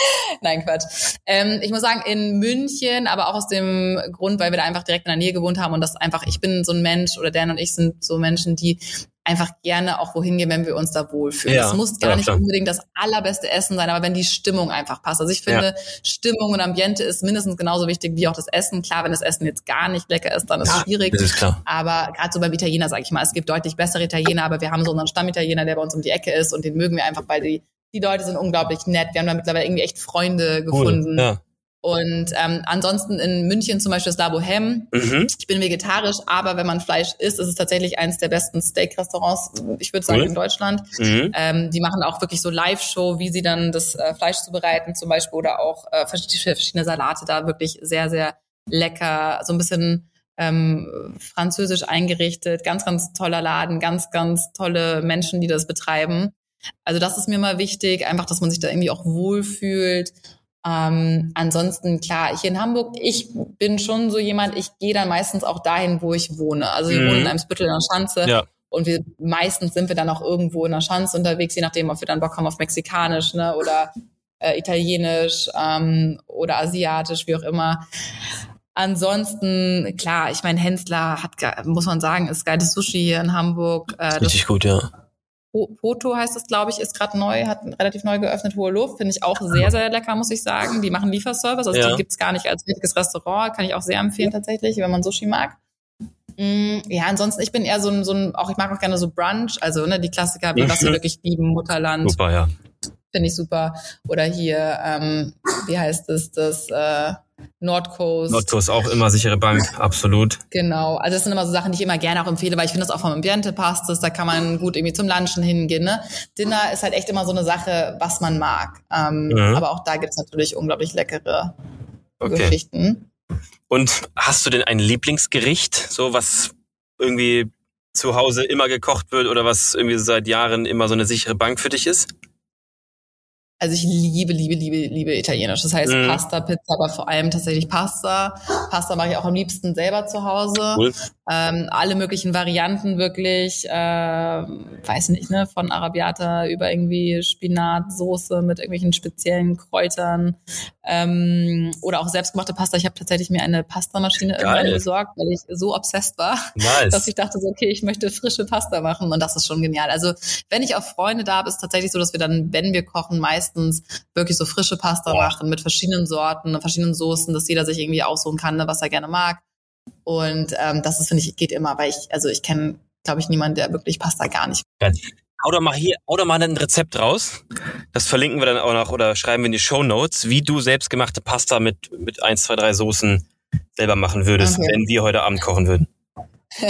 S2: Nein, Quatsch. Ähm, ich muss sagen, in München, aber auch aus dem Grund, weil wir da einfach direkt in der Nähe gewohnt haben und das einfach, ich bin so ein Mensch oder Dan und ich sind so Menschen, die einfach gerne auch wohin gehen, wenn wir uns da wohlfühlen. Es ja, muss gar ja, nicht unbedingt das allerbeste Essen sein, aber wenn die Stimmung einfach passt. Also ich finde, ja. Stimmung und Ambiente ist mindestens genauso wichtig wie auch das Essen. Klar, wenn das Essen jetzt gar nicht lecker ist, dann ist es schwierig.
S1: Das ist klar.
S2: Aber gerade so beim Italiener, sage ich mal, es gibt deutlich bessere Italiener, aber wir haben so unseren Stammitaliener, der bei uns um die Ecke ist und den mögen wir einfach, weil die, die Leute sind unglaublich nett. Wir haben da mittlerweile irgendwie echt Freunde gefunden. Cool. Und ähm, ansonsten in München zum Beispiel das La Bohème. Mhm. Ich bin vegetarisch, aber wenn man Fleisch isst, ist es tatsächlich eines der besten Steak-Restaurants, ich würde sagen, cool. in Deutschland. Mhm. Ähm, die machen auch wirklich so Live-Show, wie sie dann das äh, Fleisch zubereiten zum Beispiel oder auch äh, verschiedene Salate da wirklich sehr, sehr lecker. So ein bisschen ähm, französisch eingerichtet. Ganz, ganz toller Laden, ganz, ganz tolle Menschen, die das betreiben. Also das ist mir mal wichtig, einfach, dass man sich da irgendwie auch wohlfühlt. Ähm, ansonsten, klar, hier in Hamburg, ich bin schon so jemand, ich gehe dann meistens auch dahin, wo ich wohne. Also wir mhm. wohnen in einem Spüttel in der Schanze. Ja. Und wir meistens sind wir dann auch irgendwo in der Schanze unterwegs, je nachdem, ob wir dann Bock haben auf Mexikanisch, ne, oder äh, Italienisch ähm, oder Asiatisch, wie auch immer. Ansonsten, klar, ich meine, Hensler hat, muss man sagen, ist geiles Sushi hier in Hamburg.
S1: Äh, Richtig gut, ja.
S2: Poto heißt es, glaube ich, ist gerade neu, hat relativ neu geöffnet, Hohe Luft, finde ich auch sehr, sehr lecker, muss ich sagen. Die machen Lieferservice, also ja. die gibt's gar nicht als richtiges Restaurant, kann ich auch sehr empfehlen tatsächlich, wenn man Sushi mag. Mm, ja, ansonsten, ich bin eher so ein, so ein, auch ich mag auch gerne so Brunch, also ne, die Klassiker, wie was wir wirklich lieben, Mutterland.
S1: Super, ja.
S2: Finde ich super. Oder hier, ähm, wie heißt es, das äh, Nordcoast.
S1: Nordcoast auch immer sichere Bank, absolut.
S2: Genau, also das sind immer so Sachen, die ich immer gerne auch empfehle, weil ich finde das auch vom Ambiente passt das, da kann man gut irgendwie zum Lunchen hingehen. Ne? Dinner ist halt echt immer so eine Sache, was man mag. Ähm, mhm. Aber auch da gibt's natürlich unglaublich leckere okay. Geschichten.
S1: Und hast du denn ein Lieblingsgericht, so was irgendwie zu Hause immer gekocht wird oder was irgendwie seit Jahren immer so eine sichere Bank für dich ist?
S2: Also ich liebe, liebe, liebe, liebe Italienisch. Das heißt mhm. Pasta, Pizza, aber vor allem tatsächlich Pasta. Pasta mache ich auch am liebsten selber zu Hause. Cool. Ähm, alle möglichen Varianten wirklich, äh, weiß nicht, ne, von Arabiata über irgendwie Spinatsoße mit irgendwelchen speziellen Kräutern ähm, oder auch selbstgemachte Pasta. Ich habe tatsächlich mir eine Pastamaschine irgendwann besorgt, weil ich so obsessed war, nice. dass ich dachte so, okay, ich möchte frische Pasta machen und das ist schon genial. Also wenn ich auf Freunde da habe, ist tatsächlich so, dass wir dann, wenn wir kochen, meistens wirklich so frische Pasta ja. machen mit verschiedenen Sorten, verschiedenen Soßen, dass jeder sich irgendwie aussuchen kann, ne, was er gerne mag. Und ähm, das ist, finde ich, geht immer, weil ich, also ich kenne, glaube ich, niemanden, der wirklich Pasta gar nicht.
S1: Hau doch mal hier, doch mal ein Rezept raus. Das verlinken wir dann auch noch oder schreiben wir in die Show Notes, wie du selbstgemachte Pasta mit, mit eins, zwei, drei Soßen selber machen würdest, okay. wenn wir heute Abend kochen würden.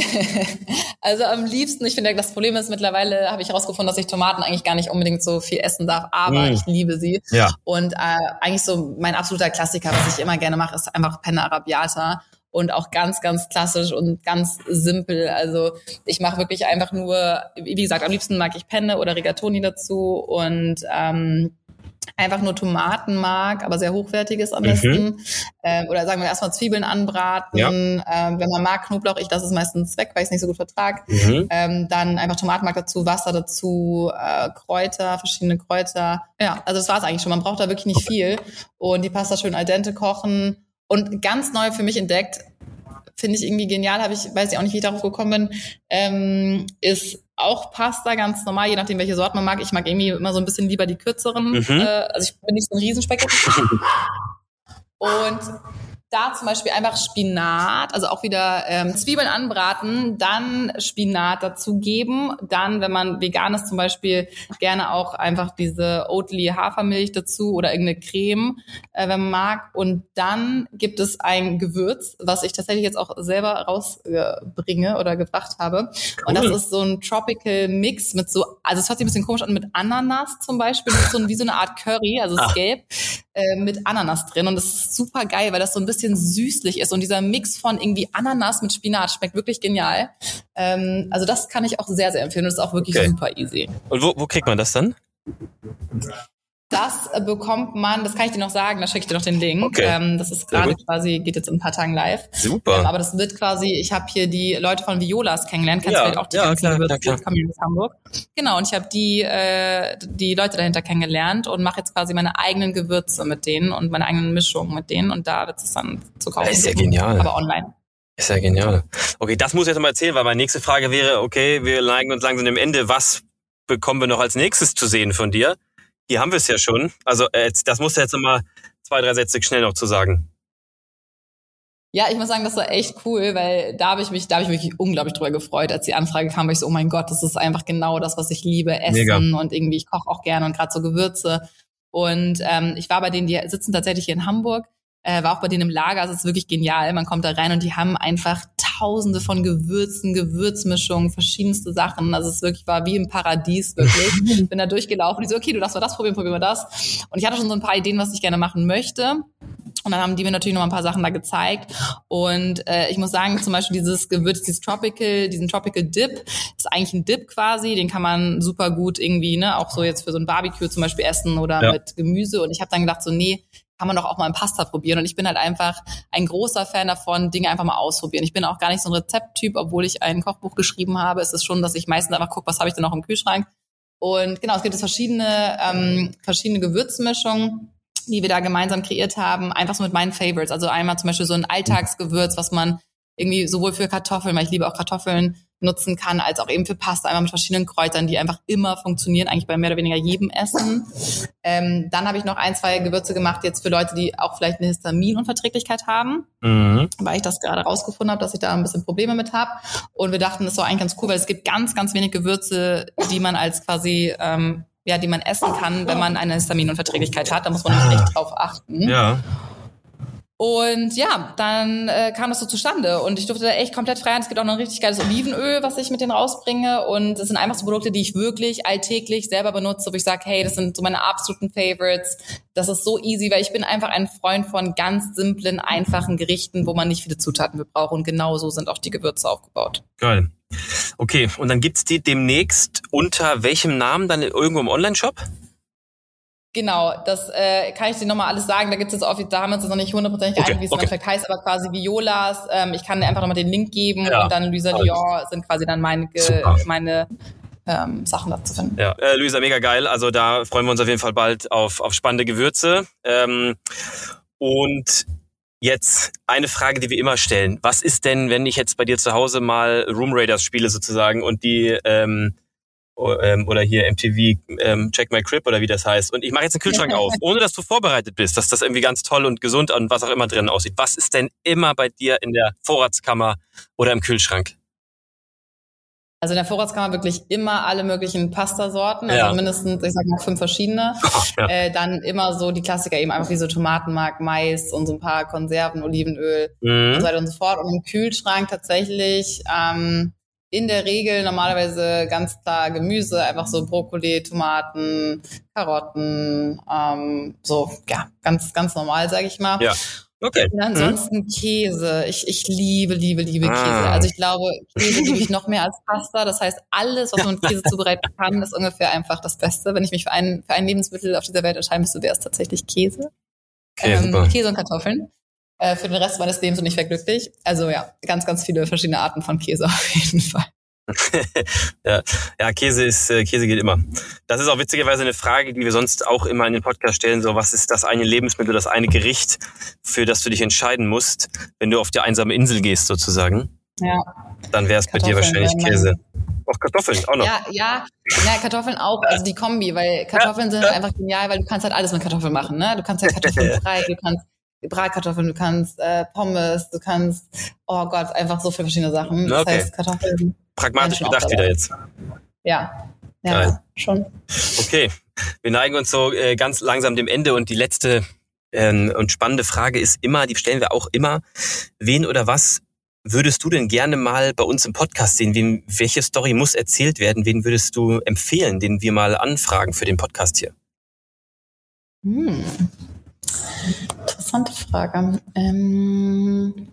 S2: also am liebsten, ich finde, das Problem ist mittlerweile, habe ich herausgefunden, dass ich Tomaten eigentlich gar nicht unbedingt so viel essen darf, aber mm. ich liebe sie. Ja. Und äh, eigentlich so mein absoluter Klassiker, was ich immer gerne mache, ist einfach Penne Arabiata und auch ganz, ganz klassisch und ganz simpel. Also ich mache wirklich einfach nur, wie gesagt, am liebsten mag ich Penne oder Rigatoni dazu und ähm, einfach nur Tomatenmark, aber sehr hochwertiges am mhm. besten. Mhm. Ähm, oder sagen wir erstmal Zwiebeln anbraten. Ja. Ähm, wenn man mag Knoblauch, ich lasse es meistens weg, weil ich es nicht so gut vertrage. Mhm. Ähm, dann einfach Tomatenmark dazu, Wasser dazu, äh, Kräuter, verschiedene Kräuter. Ja, also das war es eigentlich schon. Man braucht da wirklich nicht viel. Und die Pasta schön al dente kochen und ganz neu für mich entdeckt, finde ich irgendwie genial, habe ich, weiß ich auch nicht, wie ich darauf gekommen bin, ähm, ist auch Pasta ganz normal, je nachdem, welche Sorte man mag. Ich mag irgendwie immer so ein bisschen lieber die kürzeren. Mhm. Äh, also ich bin nicht so ein Riesenspaghetti. und da zum Beispiel einfach Spinat, also auch wieder ähm, Zwiebeln anbraten, dann Spinat dazugeben, dann, wenn man vegan ist zum Beispiel, gerne auch einfach diese Oatly Hafermilch dazu oder irgendeine Creme, äh, wenn man mag. Und dann gibt es ein Gewürz, was ich tatsächlich jetzt auch selber rausbringe oder gebracht habe. Cool. Und das ist so ein Tropical Mix mit so, also es hört sich ein bisschen komisch an, mit Ananas zum Beispiel, so ein, wie so eine Art Curry, also es ist ah. gelb, äh, mit Ananas drin. Und das ist super geil, weil das so ein bisschen bisschen süßlich ist und dieser Mix von irgendwie Ananas mit Spinat schmeckt wirklich genial. Ähm, also das kann ich auch sehr, sehr empfehlen und ist auch wirklich okay. super easy.
S1: Und wo, wo kriegt man das dann?
S2: Das bekommt man, das kann ich dir noch sagen, da schicke ich dir noch den Link. Okay. Ähm, das ist gerade quasi, geht jetzt in ein paar Tagen live.
S1: Super. Ähm,
S2: aber das wird quasi, ich habe hier die Leute von Violas kennengelernt, kennst ja, du vielleicht auch die
S1: ja, ganzen klar, klar,
S2: klar. aus Hamburg. Genau, und ich habe die, äh, die Leute dahinter kennengelernt und mache jetzt quasi meine eigenen Gewürze mit denen und meine eigenen Mischungen mit denen und da wird es dann zu kaufen.
S1: Das ist ja genial.
S2: Aber online.
S1: Ist ja genial. Okay, das muss ich jetzt mal erzählen, weil meine nächste Frage wäre, okay, wir neigen uns langsam dem Ende. Was bekommen wir noch als nächstes zu sehen von dir? Hier haben wir es ja schon. Also äh, das musst du jetzt nochmal zwei, drei Sätze schnell noch zu sagen.
S2: Ja, ich muss sagen, das war echt cool, weil da habe ich mich, da habe ich mich unglaublich drüber gefreut, als die Anfrage kam, weil ich so, oh mein Gott, das ist einfach genau das, was ich liebe, Essen Mega. und irgendwie, ich koche auch gerne und gerade so Gewürze. Und ähm, ich war bei denen, die sitzen tatsächlich hier in Hamburg, äh, war auch bei denen im Lager, es ist wirklich genial. Man kommt da rein und die haben einfach tausende von Gewürzen, Gewürzmischungen, verschiedenste Sachen. Also es wirklich war wie im Paradies, wirklich. Bin da durchgelaufen. Die so, okay, du darfst mal das probieren, probieren wir das. Und ich hatte schon so ein paar Ideen, was ich gerne machen möchte. Und Und dann haben die mir natürlich noch ein paar Sachen da gezeigt. Und äh, ich muss sagen, zum Beispiel dieses Gewürz, dieses Tropical, diesen Tropical Dip, ist eigentlich ein Dip quasi. Den kann man super gut irgendwie, ne, auch so jetzt für so ein Barbecue zum Beispiel essen oder ja. mit Gemüse. Und ich habe dann gedacht, so, nee, kann man doch auch mal ein Pasta probieren. Und ich bin halt einfach ein großer Fan davon, Dinge einfach mal ausprobieren. Ich bin auch gar nicht so ein Rezepttyp, obwohl ich ein Kochbuch geschrieben habe. Es ist schon, dass ich meistens einfach gucke, was habe ich denn noch im Kühlschrank. Und genau, es gibt jetzt verschiedene, ähm, verschiedene Gewürzmischungen die wir da gemeinsam kreiert haben, einfach so mit meinen Favorites. Also einmal zum Beispiel so ein Alltagsgewürz, was man irgendwie sowohl für Kartoffeln, weil ich liebe auch Kartoffeln, nutzen kann, als auch eben für Pasta, einmal mit verschiedenen Kräutern, die einfach immer funktionieren, eigentlich bei mehr oder weniger jedem Essen. Ähm, dann habe ich noch ein, zwei Gewürze gemacht, jetzt für Leute, die auch vielleicht eine Histaminunverträglichkeit haben, mhm. weil ich das gerade rausgefunden habe, dass ich da ein bisschen Probleme mit habe. Und wir dachten, das war eigentlich ganz cool, weil es gibt ganz, ganz wenig Gewürze, die man als quasi ähm, ja, die man essen kann, wenn man eine Histaminunverträglichkeit hat. Da muss man echt drauf achten.
S1: Ja.
S2: Und ja, dann äh, kam das so zustande und ich durfte da echt komplett frei. Es gibt auch noch ein richtig geiles Olivenöl, was ich mit denen rausbringe. Und es sind einfach so Produkte, die ich wirklich alltäglich selber benutze, wo ich sage, hey, das sind so meine absoluten Favorites. Das ist so easy, weil ich bin einfach ein Freund von ganz simplen, einfachen Gerichten, wo man nicht viele Zutaten braucht. Und genau so sind auch die Gewürze aufgebaut.
S1: Geil. Okay, und dann gibt's die demnächst unter welchem Namen dann irgendwo im Online-Shop?
S2: Genau, das äh, kann ich dir nochmal alles sagen. Da gibt es jetzt auch, da haben wir uns noch nicht hundertprozentig okay, einig, wie es okay. im Endeffekt heißt, aber quasi Violas. Ähm, ich kann dir einfach nochmal den Link geben ja, und dann Luisa Lyon sind quasi dann meine, meine ähm, Sachen dazu finden.
S1: Ja, äh, Luisa, mega geil. Also da freuen wir uns auf jeden Fall bald auf, auf spannende Gewürze. Ähm, und Jetzt eine Frage, die wir immer stellen. Was ist denn, wenn ich jetzt bei dir zu Hause mal Room Raiders spiele sozusagen und die ähm, oder hier MTV ähm, Check My Crib oder wie das heißt. Und ich mache jetzt den Kühlschrank auf, ohne dass du vorbereitet bist, dass das irgendwie ganz toll und gesund und was auch immer drin aussieht. Was ist denn immer bei dir in der Vorratskammer oder im Kühlschrank?
S2: Also in der Vorratskammer wirklich immer alle möglichen Pastasorten, also ja. mindestens, ich sag mal, fünf verschiedene. Ja. Äh, dann immer so die Klassiker eben einfach wie so Tomatenmark, Mais und so ein paar Konserven, Olivenöl mhm. und so weiter und so fort. Und im Kühlschrank tatsächlich ähm, in der Regel normalerweise ganz klar Gemüse, einfach so Brokkoli, Tomaten, Karotten, ähm, so ja, ganz ganz normal, sage ich mal.
S1: Ja. Okay.
S2: Und ansonsten mhm. Käse. Ich, ich liebe, liebe, liebe ah. Käse. Also ich glaube, Käse liebe ich noch mehr als Pasta. Das heißt, alles, was man mit Käse zubereiten kann, ist ungefähr einfach das Beste. Wenn ich mich für ein, für ein Lebensmittel auf dieser Welt entscheiden müsste, wäre es tatsächlich Käse. Okay, ähm, Käse und Kartoffeln. Äh, für den Rest meines Lebens und ich wäre glücklich. Also ja, ganz, ganz viele verschiedene Arten von Käse auf jeden Fall.
S1: ja, ja, Käse ist äh, Käse geht immer. Das ist auch witzigerweise eine Frage, die wir sonst auch immer in den Podcast stellen. So, was ist das eine Lebensmittel, das eine Gericht, für das du dich entscheiden musst, wenn du auf die einsame Insel gehst, sozusagen?
S2: Ja.
S1: Dann wäre es bei dir wahrscheinlich Käse. Auch Kartoffeln, auch noch.
S2: Ja, ja, ja, Kartoffeln auch, also die Kombi, weil Kartoffeln ja, sind halt einfach genial, weil du kannst halt alles mit Kartoffeln machen, ne? Du kannst halt Kartoffeln frei, du kannst Bratkartoffeln, du kannst äh, Pommes, du kannst, oh Gott, einfach so viele verschiedene Sachen. Das okay. heißt, Kartoffeln.
S1: Pragmatisch gedacht wieder jetzt.
S2: Ja, ja, Geil. schon.
S1: Okay, wir neigen uns so äh, ganz langsam dem Ende und die letzte ähm, und spannende Frage ist immer, die stellen wir auch immer, wen oder was würdest du denn gerne mal bei uns im Podcast sehen? Wem, welche Story muss erzählt werden? Wen würdest du empfehlen, den wir mal anfragen für den Podcast hier?
S2: Hm. Interessante Frage. Ähm,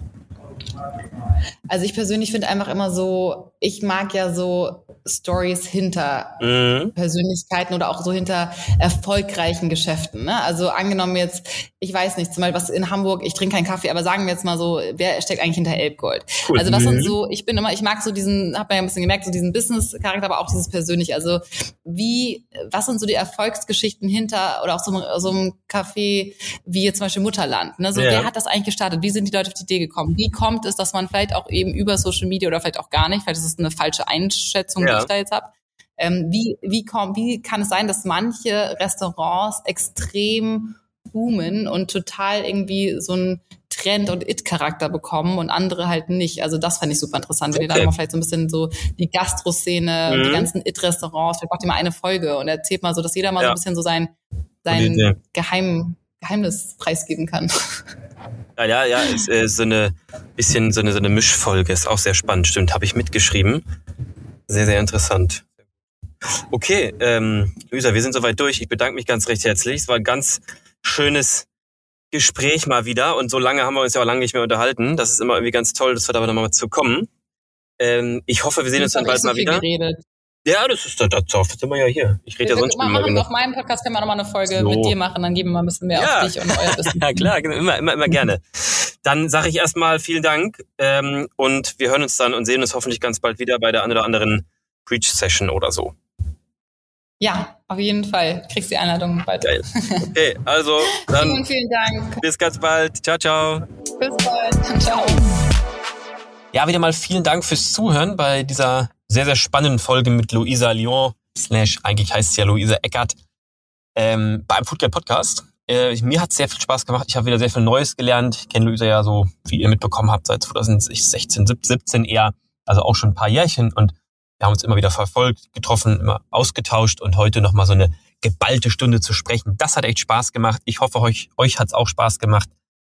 S2: also ich persönlich finde einfach immer so, ich mag ja so Stories hinter mhm. Persönlichkeiten oder auch so hinter erfolgreichen Geschäften. Ne? Also angenommen jetzt, ich weiß nicht, zum Beispiel was in Hamburg, ich trinke keinen Kaffee, aber sagen wir jetzt mal so, wer steckt eigentlich hinter Elbgold? Cool. Also was mhm. sind so, ich bin immer, ich mag so diesen, hab man ja ein bisschen gemerkt, so diesen Business-Charakter, aber auch dieses persönliche. Also wie, was sind so die Erfolgsgeschichten hinter oder auch so, so einem Café wie jetzt zum Beispiel Mutterland? Ne? So, ja. wer hat das eigentlich gestartet? Wie sind die Leute auf die Idee gekommen? Wie kommt es, dass man vielleicht auch eben über Social Media oder vielleicht auch gar nicht, vielleicht ist es eine falsche Einschätzung, ja. die ich da jetzt habe. Ähm, wie, wie, komm, wie kann es sein, dass manche Restaurants extrem boomen und total irgendwie so einen Trend- und It-Charakter bekommen und andere halt nicht. Also das fand ich super interessant. Wenn okay. ihr da mal vielleicht so ein bisschen so die Gastroszene, mhm. die ganzen It-Restaurants, vielleicht macht ihr mal eine Folge und erzählt mal so, dass jeder mal ja. so ein bisschen so sein, sein Geheim, Geheimnis preisgeben kann.
S1: Ja, ja, ja, ist äh, so eine bisschen so eine, so eine Mischfolge, ist auch sehr spannend, stimmt, habe ich mitgeschrieben. Sehr, sehr interessant. Okay, ähm, Luisa, wir sind soweit durch. Ich bedanke mich ganz recht herzlich. Es war ein ganz schönes Gespräch mal wieder. Und so lange haben wir uns ja auch lange nicht mehr unterhalten. Das ist immer irgendwie ganz toll, das wird aber nochmal zu kommen. Ähm, ich hoffe, wir sehen uns dann bald so mal wieder. Geredet. Ja, das ist da, dazu sind wir ja hier. Ich rede ja sonst
S2: immer machen, Auf meinem Podcast können wir nochmal eine Folge so. mit dir machen, dann geben wir mal ein bisschen mehr ja. auf dich und euer Wissen.
S1: ja, klar, genau, immer, immer, immer gerne. Dann sage ich erstmal vielen Dank ähm, und wir hören uns dann und sehen uns hoffentlich ganz bald wieder bei der einen oder anderen Preach-Session oder so.
S2: Ja, auf jeden Fall. Kriegst die Einladung bald.
S1: Geil. Okay, also dann.
S2: vielen, vielen Dank.
S1: Bis ganz bald. Ciao, ciao.
S2: Bis bald. Ciao.
S1: Ja, wieder mal vielen Dank fürs Zuhören bei dieser sehr, sehr spannenden Folge mit Luisa Lyon, slash, eigentlich heißt sie ja Luisa Eckert, ähm, beim Foodguide Podcast. Äh, mir hat sehr viel Spaß gemacht. Ich habe wieder sehr viel Neues gelernt. Ich kenne Luisa ja so, wie ihr mitbekommen habt, seit 2016, 17 eher, also auch schon ein paar Jährchen und wir haben uns immer wieder verfolgt, getroffen, immer ausgetauscht und heute nochmal so eine geballte Stunde zu sprechen. Das hat echt Spaß gemacht. Ich hoffe, euch, euch hat es auch Spaß gemacht.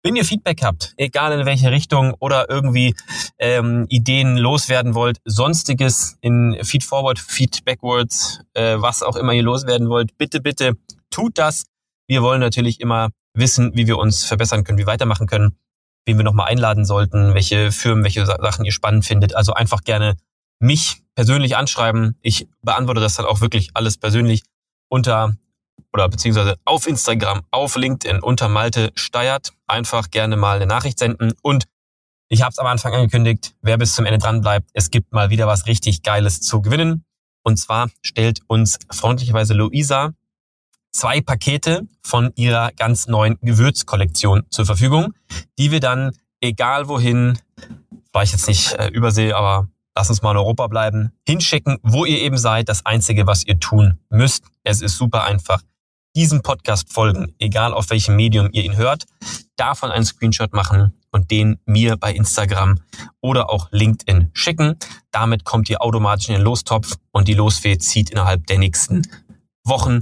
S1: Wenn ihr Feedback habt, egal in welche Richtung oder irgendwie ähm, Ideen loswerden wollt, sonstiges in Feed Forward, Feed Backwards, äh, was auch immer ihr loswerden wollt, bitte, bitte tut das. Wir wollen natürlich immer wissen, wie wir uns verbessern können, wie weitermachen können, wen wir nochmal einladen sollten, welche Firmen, welche Sachen ihr spannend findet. Also einfach gerne mich persönlich anschreiben. Ich beantworte das dann auch wirklich alles persönlich unter oder beziehungsweise auf Instagram, auf LinkedIn unter Malte Steiert. Einfach gerne mal eine Nachricht senden. Und ich habe es am Anfang angekündigt, wer bis zum Ende dran bleibt, es gibt mal wieder was richtig Geiles zu gewinnen. Und zwar stellt uns freundlicherweise Luisa zwei Pakete von ihrer ganz neuen Gewürzkollektion zur Verfügung, die wir dann, egal wohin, vielleicht jetzt nicht äh, übersee, aber lass uns mal in Europa bleiben, hinschicken, wo ihr eben seid. Das Einzige, was ihr tun müsst, es ist super einfach, diesem Podcast folgen, egal auf welchem Medium ihr ihn hört, davon einen Screenshot machen und den mir bei Instagram oder auch LinkedIn schicken. Damit kommt ihr automatisch in den Lostopf und die Losfee zieht innerhalb der nächsten Wochen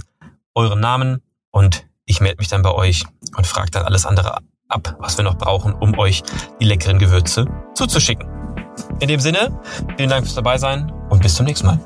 S1: euren Namen und ich melde mich dann bei euch und frage dann alles andere ab, was wir noch brauchen, um euch die leckeren Gewürze zuzuschicken. In dem Sinne, vielen Dank fürs dabei sein und bis zum nächsten Mal.